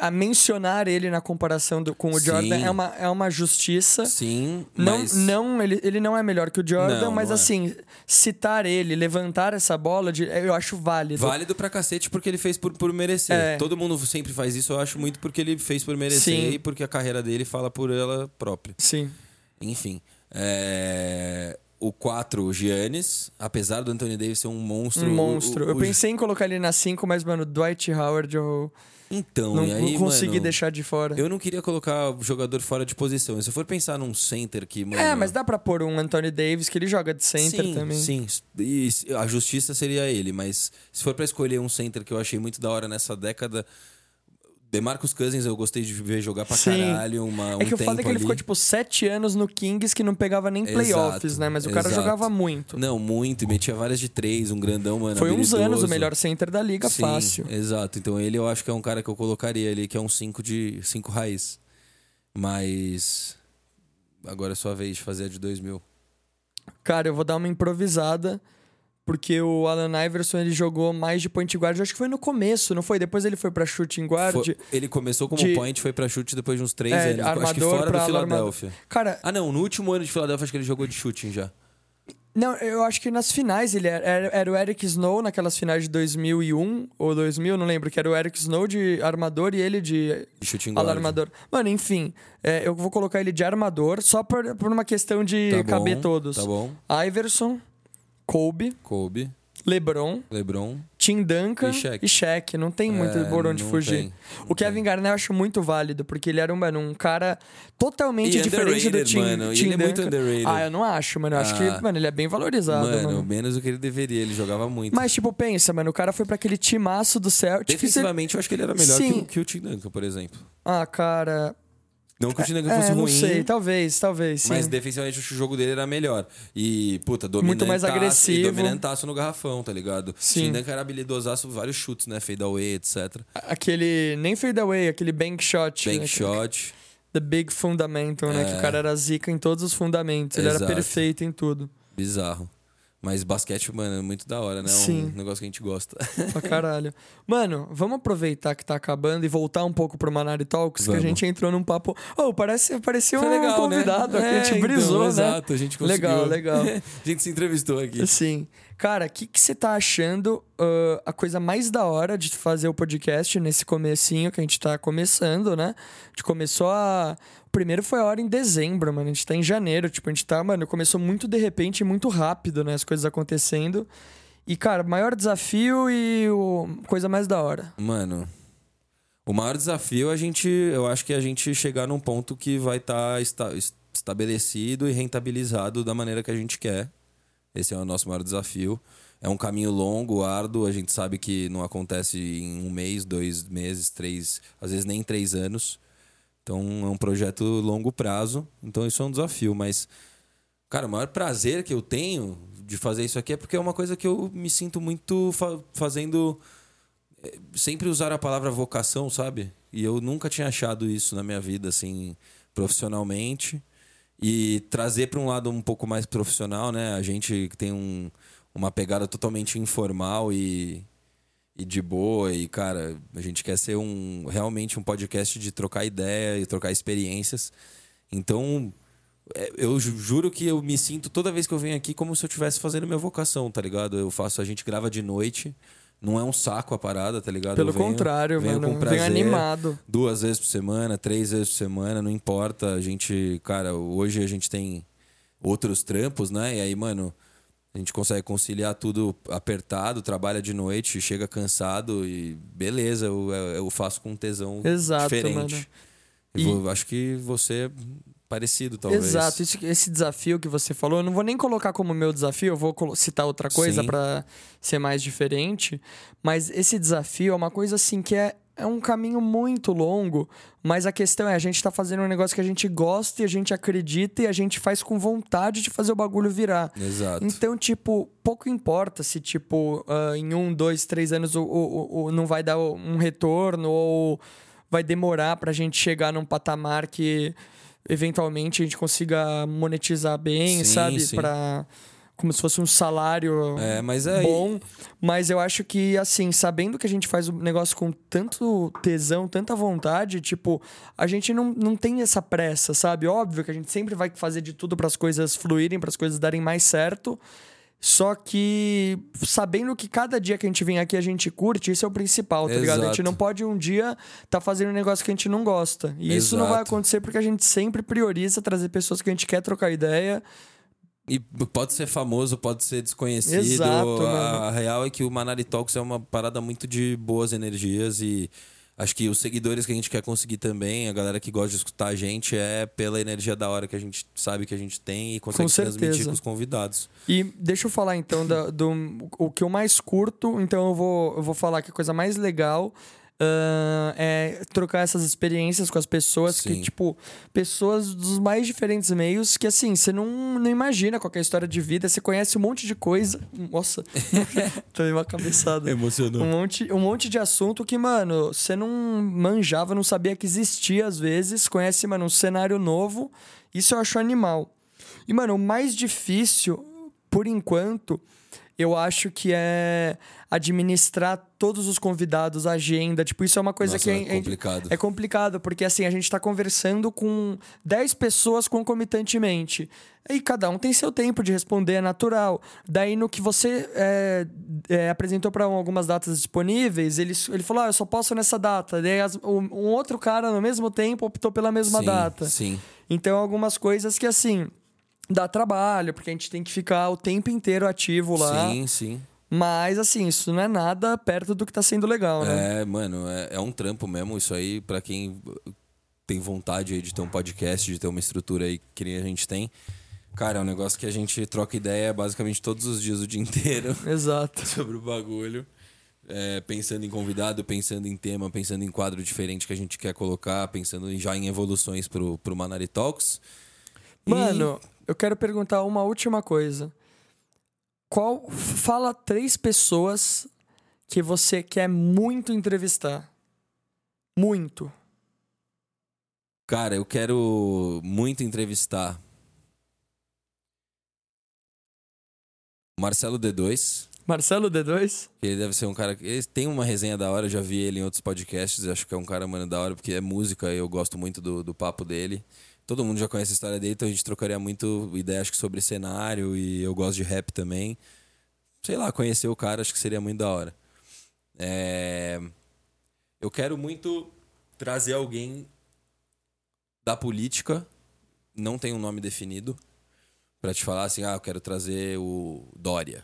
a mencionar ele na comparação do- com o Sim. Jordan é uma, é uma justiça. Sim, Não, mas... não ele, ele não é melhor que o Jordan, Não, mas não é. assim, citar ele, levantar essa bola, de- eu acho válido. Válido pra cacete porque ele fez por, por merecer. É. Todo mundo sempre faz isso, eu acho muito porque ele fez por merecer Sim. e porque a carreira dele fala por ela própria. Sim. Enfim. é, O 4, o Giannis, apesar do Anthony Davis ser um monstro. Um monstro. o- eu o- pensei em colocar ele na 5, mas, mano, Dwight Howard eu Então, não, aí, não consegui mano, deixar de fora. Eu não queria colocar o jogador fora de posição. Se eu for pensar num center que, mano. É, mas dá pra pôr um Anthony Davis que ele joga de center sim, também. Sim, e a justiça seria ele, mas se for pra escolher um center que eu achei muito da hora nessa década, DeMarcus Cousins eu gostei de ver jogar pra Sim. caralho, uma, um É que o tempo foda é que ele ali. ficou, tipo, sete anos no Kings que não pegava nem playoffs, Exato, né? Mas o cara exato. jogava muito. Não, muito, e metia várias de três, um grandão, mano. Foi uns anos o habilidoso. melhor center da liga, Sim, fácil. Exato. Então ele eu acho que é um cara que eu colocaria ali, que é um 5 de 5 raiz. Mas agora é sua vez de fazer a de 2000. Cara, eu vou dar uma improvisada, porque o Alan Iverson ele jogou mais de point guard, eu acho que foi no começo, não foi? Depois ele foi pra shooting guard. Foi- ele começou como de- point, foi pra chute depois de uns 3 É, anos. acho que armador fora do Philadelphia. Cara, Ah, não, no último ano de Filadélfia acho que ele jogou de shooting já. não, eu acho que nas finais ele era, era, era o Eric Snow naquelas finais de 2001 ou 2000, não lembro, que era o Eric Snow de armador e ele de De shooting guard. alarmador. Mano, enfim, é, eu vou colocar ele de armador só por, por uma questão de Tá bom, caber todos. Tá bom. Iverson, Kobe, Kobe, LeBron, LeBron. Tim Duncan E Shaq. Não tem muito É, por onde fugir. tem, o Kevin Garnett eu acho muito válido, porque ele era um, mano, um cara totalmente E diferente do Tim, mano, e Tim ele é muito Duncan. underrated. Ah, eu não acho, mano. Eu acho Ah. que, mano, ele é bem valorizado, Mano, mano. menos do que ele deveria. Ele jogava muito. Mas, tipo, pensa, mano, o cara foi pra aquele timaço do Celtics. e você- Defensivamente, eu acho que ele era melhor que que o Tim Duncan, por exemplo. Ah, cara. Não que o Duncan fosse É, não ruim. sei, talvez, talvez, sim. Mas defensivamente o jogo dele era melhor. E, puta, dominantaço. Muito mais E agressivo. dominantaço no garrafão, tá ligado? Sim. O Duncan era habilidosaço, vários chutes, né? Fade away, etc. Aquele. Nem fade away, aquele bank shot. Bank né? shot. The Big Fundamental, né? Que o É. cara era zica em todos os fundamentos. Ele era Exato. perfeito em tudo. Bizarro. Mas basquete, mano, é muito da hora, né? É Sim. um negócio que a gente gosta. Pra caralho. Mano, vamos aproveitar que tá acabando e voltar um pouco pro Manari Talks, que a Vamos. gente entrou num papo. Oh, parece, parecia Foi um legal, convidado né? aqui, a gente É, brisou, então, né? Exato, a gente conseguiu. Legal, legal. a gente se entrevistou aqui. Sim. Cara, o que, que você tá achando ah, a coisa mais da hora de fazer o podcast nesse comecinho que a gente tá começando, né? A gente começou a... O primeiro foi a hora em dezembro, mano. A gente tá em janeiro. Tipo, a gente tá, mano, começou muito de repente e muito rápido, né? As coisas acontecendo. E, cara, maior desafio e o... coisa mais da hora. Mano, o maior desafio é a gente, eu acho que é a gente chegar num ponto que vai estar estabelecido e rentabilizado da maneira que a gente quer. Esse é o nosso maior desafio. É um caminho longo, árduo. A gente sabe que não acontece em um mês, dois meses, três, às vezes nem três anos. Então é um projeto longo prazo. Então isso é um desafio. Mas, cara, o maior prazer que eu tenho de fazer isso aqui é porque é uma coisa que eu me sinto muito fa- fazendo sempre usar a palavra vocação, sabe? E eu nunca tinha achado isso na minha vida, assim, profissionalmente. E trazer para um lado um pouco mais profissional, né? A gente tem um, uma pegada totalmente informal e, e de boa. E, cara, a gente quer ser um realmente um podcast de trocar ideia e trocar experiências. Então, é, eu ju- juro que eu me sinto toda vez que eu venho aqui como se eu estivesse fazendo minha vocação, tá ligado? Eu faço, a gente grava de noite. Não é um saco a parada, tá ligado? Pelo venho- contrário, venho mano. com Venho prazer animado. duas vezes por semana, três vezes por semana, não importa. A gente, cara, hoje a gente tem outros trampos, né? E aí, mano, a gente consegue conciliar tudo apertado, trabalha de noite, chega cansado e beleza, eu, eu faço com tesão Exato, diferente. mano. E vou- acho que você parecido, talvez. Exato, isso- esse desafio que você falou, eu não vou nem colocar como meu desafio, eu vou citar outra coisa pra ser mais diferente, mas esse desafio é uma coisa assim que é, é um caminho muito longo, mas a questão é, a gente tá fazendo um negócio que a gente gosta e a gente acredita e a gente faz com vontade de fazer o bagulho virar. Exato. Então, tipo, pouco importa se, tipo, ah, em um, dois, três anos o, o, o- não vai dar um retorno ou vai demorar pra gente chegar num patamar que eventualmente a gente consiga monetizar bem, Sim, sabe? sim. Pra, como se fosse um salário É, mas é bom. Mas eu acho que, assim, sabendo que a gente faz o negócio com tanto tesão, tanta vontade, tipo, a gente não, não tem essa pressa, sabe? Óbvio que a gente sempre vai fazer de tudo para as coisas fluírem, para as coisas darem mais certo. Só que sabendo que cada dia que a gente vem aqui a gente curte, isso é o principal, tá ligado? A gente Exato. não pode um dia tá fazendo um negócio que a gente não gosta. E isso não vai Exato. acontecer porque a gente sempre prioriza trazer pessoas que a gente quer trocar ideia. E pode ser famoso, pode ser desconhecido. Exato, a, mano. a real é que o Manari Talks é uma parada muito de boas energias e acho que os seguidores que a gente quer conseguir também, a galera que gosta de escutar a gente, é pela energia da hora que a gente sabe que a gente tem e consegue Com transmitir com os convidados. E deixa eu falar então da- do, o que eu mais curto, então eu vou, eu vou falar que a coisa mais legal ah, é trocar essas experiências com as pessoas que, Sim. tipo, pessoas dos mais diferentes meios que, assim, você não, não imagina qual que é história de vida, você conhece um monte de coisa. Nossa, tomei uma cabeçada. Emocionou. Um monte, um monte de assunto que, mano, você não manjava, não sabia que existia às vezes. Conhece, mano, um cenário novo. Isso eu acho animal. E, mano, o mais difícil, por enquanto, eu acho que é administrar todos os convidados, a agenda. Tipo, isso é uma coisa Nossa, que é complicado. é complicado, porque assim, a gente tá conversando com 10 pessoas concomitantemente. E cada um tem seu tempo de responder, é natural. Daí, no que você é, é, apresentou para algumas datas disponíveis, ele, ele falou: Ah, eu só posso nessa data. Daí, as- um, um outro cara, no mesmo tempo, optou pela mesma sim, data. Sim. Então, algumas coisas que, assim, dá trabalho, porque a gente tem que ficar o tempo inteiro ativo lá. Sim, sim. Mas, assim, isso não é nada perto do que tá sendo legal, né? É, mano, é, é um trampo mesmo. Isso aí, pra quem tem vontade aí de ter um podcast, de ter uma estrutura aí que nem a gente tem. Cara, é um negócio que a gente troca ideia basicamente todos os dias, o dia inteiro, Exato. sobre o bagulho. É, pensando em convidado, pensando em tema, pensando em quadro diferente que a gente quer colocar, pensando já em evoluções pro, pro Manari Talks. E- Mano, eu quero perguntar uma última coisa. Qual fala três pessoas que você quer muito entrevistar? Muito. Cara, eu quero muito entrevistar Marcelo D2. Marcelo D2? Ele deve ser um cara que. Ele tem uma resenha da hora, eu já vi ele em outros podcasts. Acho que é um cara, mano, da hora, porque é música e eu gosto muito do, do papo dele. Todo mundo já conhece a história dele, então a gente trocaria muito ideia, acho que sobre cenário e eu gosto de rap também. Sei lá, conhecer o cara, acho que seria muito da hora. É... Eu quero muito trazer alguém da política, não tem um nome definido, pra te falar assim, ah, eu quero trazer o Dória.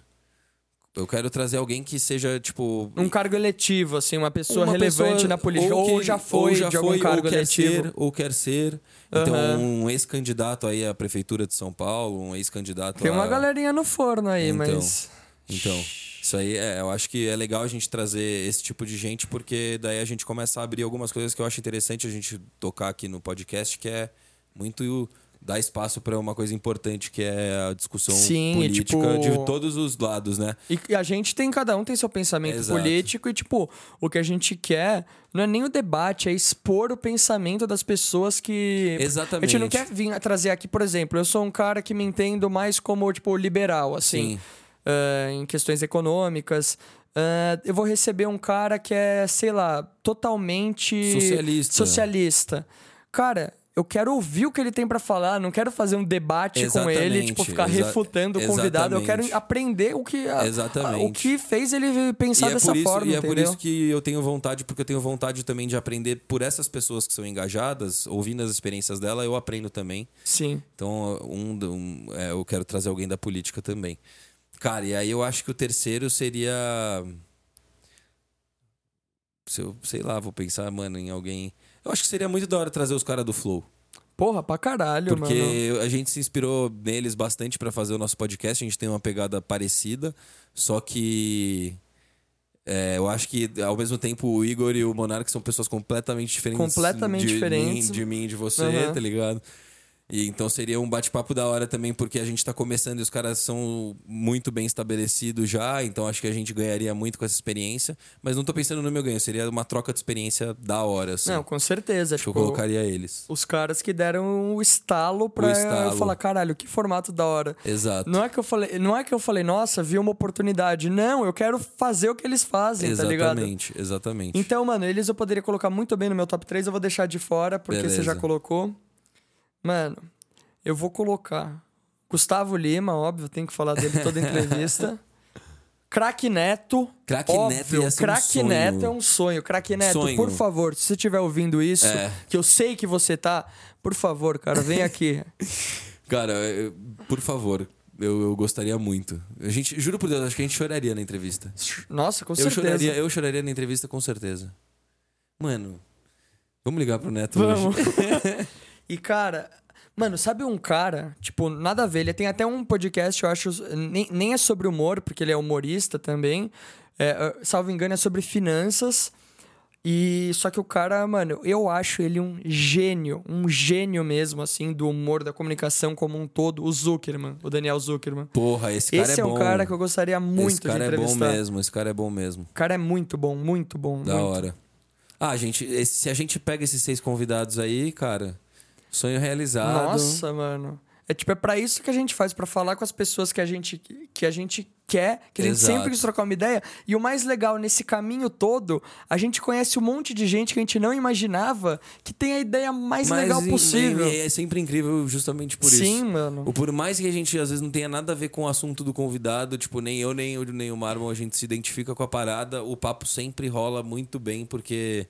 Eu quero trazer alguém que seja, tipo. Um cargo eletivo, assim, uma pessoa uma relevante pessoa na política. Ou, que- já foi ou já de algum foi, cargo ou quer eletivo. ser, ou quer ser. Então, Aham. um ex-candidato aí à prefeitura de São Paulo, um ex-candidato Tem uma a- galerinha no forno aí, Então. mas. Então, isso aí, é, eu acho que é legal a gente trazer esse tipo de gente, porque daí a gente começa a abrir algumas coisas que eu acho interessante a gente tocar aqui no podcast, que é muito dar espaço para uma coisa importante, que é a discussão Sim, política tipo- de todos os lados, né? E a gente tem, cada um tem seu pensamento Exato. político e, tipo, o que a gente quer não é nem o debate, é expor o pensamento das pessoas que. Exatamente. A gente não quer vir a trazer aqui, por exemplo, eu sou um cara que me entendo mais como, tipo, liberal, assim. Sim. uh, em questões econômicas. Uh, eu vou receber um cara que é, sei lá, totalmente Socialista. socialista. Cara, eu quero ouvir o que ele tem para falar, não quero fazer um debate Exatamente, com ele, tipo, ficar refutando o convidado. Eu quero aprender o que, a- Exatamente. a- o que fez ele pensar é dessa por isso, forma, e é por entendeu? isso que eu tenho vontade, porque eu tenho vontade também de aprender por essas pessoas que são engajadas, ouvindo as experiências dela, eu aprendo também. Sim. Então, um, um- é, eu quero trazer alguém da política também. Cara, e aí eu acho que o terceiro seria. Se eu, sei lá, vou pensar, mano, em alguém. Eu acho que seria muito da hora trazer os caras do Flow. Porra, pra caralho, mano. Porque a gente se inspirou neles bastante pra fazer o nosso podcast. A gente tem uma pegada parecida, só que. é, eu acho que, ao mesmo tempo, o Igor e o Monark são pessoas completamente diferentes. Completamente de diferentes. Mim, de mim, de você, Uhum. tá ligado? E então seria um bate-papo da hora também, porque a gente tá começando e os caras são muito bem estabelecidos já, então acho que a gente ganharia muito com essa experiência. Mas não tô pensando no meu ganho, seria uma troca de experiência da hora, assim. Não, com certeza. acho que eu Tipo, colocaria eles. os caras que deram o estalo pra O estalo. eu falar, caralho, que formato da hora. Exato. Não é que eu falei, não é que eu falei, nossa, vi uma oportunidade. Não, eu quero fazer o que eles fazem, tá ligado? exatamente, exatamente. Então, mano, eles eu poderia colocar muito bem no meu top 3, eu vou deixar de fora, porque você já Beleza. colocou. Mano, eu vou colocar Gustavo Lima, óbvio, tem que falar dele toda entrevista. Craque Neto. Neto óbvio, ia ser um. Neto é um sonho. Craque Neto, Sonho. por favor, se você estiver ouvindo isso, É. que eu sei que você tá, por favor, cara, vem aqui. Cara, eu- por favor, eu, eu gostaria muito. A gente, juro por Deus, acho que a gente choraria na entrevista. Nossa, com Eu certeza. choraria, eu choraria na entrevista com certeza. Mano, vamos ligar pro Neto Vamos. hoje. e, cara, mano, sabe um cara, tipo, nada a ver, ele tem até um podcast, eu acho, nem, nem é sobre humor, porque ele é humorista também. É, é, salvo engano, é sobre finanças. E só que o cara, mano, eu acho ele um gênio, um gênio mesmo, assim, do humor, da comunicação como um todo. O Zuckerman, o Daniel Zuckerman. Porra, esse cara Esse é é, bom. um cara que eu gostaria muito esse cara de é bom entrevistar. mesmo, esse cara é bom mesmo. O cara é muito bom, muito bom. Da muito. hora. Ah, gente, esse- se a gente pega esses seis convidados aí, cara, sonho realizado. Nossa, mano. É tipo, é pra isso que a gente faz, pra falar com as pessoas que a gente, que a gente quer, que a gente Exato. sempre quis trocar uma ideia. E o mais legal, nesse caminho todo, a gente conhece um monte de gente que a gente não imaginava que tem a ideia mais Mas legal possível. É, é sempre incrível justamente por Sim, isso. mano. O Por mais que a gente às vezes não tenha nada a ver com o assunto do convidado, tipo, nem eu, nem eu, nem o Marmon, a gente se identifica com a parada, o papo sempre rola muito bem, porque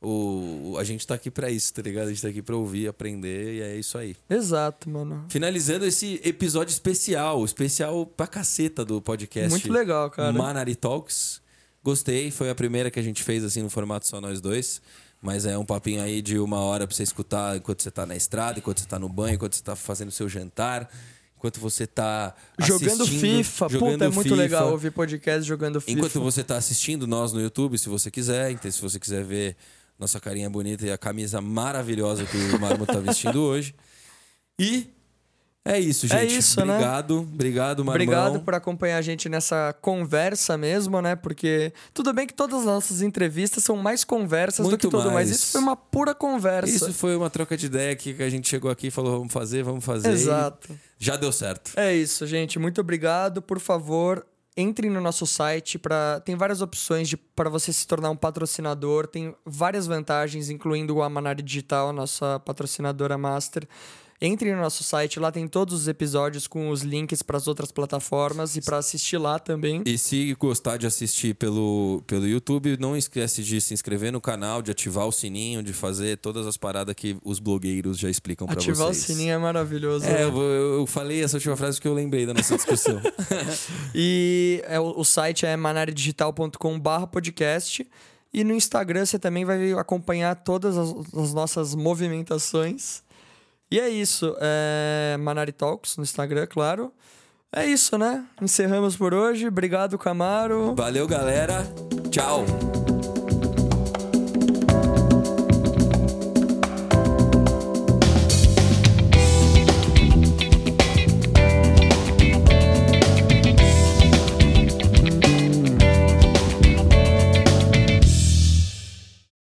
o, a gente tá aqui pra isso, tá ligado? A gente tá aqui pra ouvir, aprender, e é isso aí. Exato, mano. Finalizando esse episódio especial, especial pra caceta do podcast. Muito legal, cara. Manari Talks. Gostei, foi a primeira que a gente fez assim no formato só nós dois. Mas é um papinho aí de uma hora pra você escutar enquanto você tá na estrada, enquanto você tá no banho, enquanto você tá fazendo seu jantar, enquanto você tá Jogando FIFA. jogando Puta, é muito FIFA. legal ouvir podcast jogando FIFA. Enquanto você tá assistindo nós no YouTube, se você quiser, então se você quiser ver nossa carinha bonita e a camisa maravilhosa que o Marmo tá vestindo hoje. E é isso, gente. É isso, né? obrigado, obrigado, Marmão. Obrigado por acompanhar a gente nessa conversa mesmo, né? Porque tudo bem que todas as nossas entrevistas são mais conversas do Muito que tudo, mas mais. isso foi uma pura conversa. Isso foi uma troca de ideia que a gente chegou aqui e falou, vamos fazer, vamos fazer. Exato. Já deu certo. É isso, gente. Muito obrigado. Por favor, entrem no nosso site para tem várias opções para você se tornar um patrocinador, tem várias vantagens, incluindo a Manari Digital, nossa patrocinadora master. Entrem no nosso site, lá tem todos os episódios com os links para as outras plataformas e para assistir lá também. E se gostar de assistir pelo, pelo YouTube, não esquece de se inscrever no canal, de ativar o sininho, de fazer todas as paradas que os blogueiros já explicam pra vocês. Ativar o sininho é maravilhoso. É, né? eu, eu falei essa última frase porque eu lembrei da nossa discussão. E é, o, o site é manaredigital.com.br podcast. E no Instagram você também vai acompanhar todas as, as nossas movimentações. E é isso. É Manari Talks no Instagram, claro. É isso, né? Encerramos por hoje. Obrigado, Camaro. Valeu, galera. Tchau.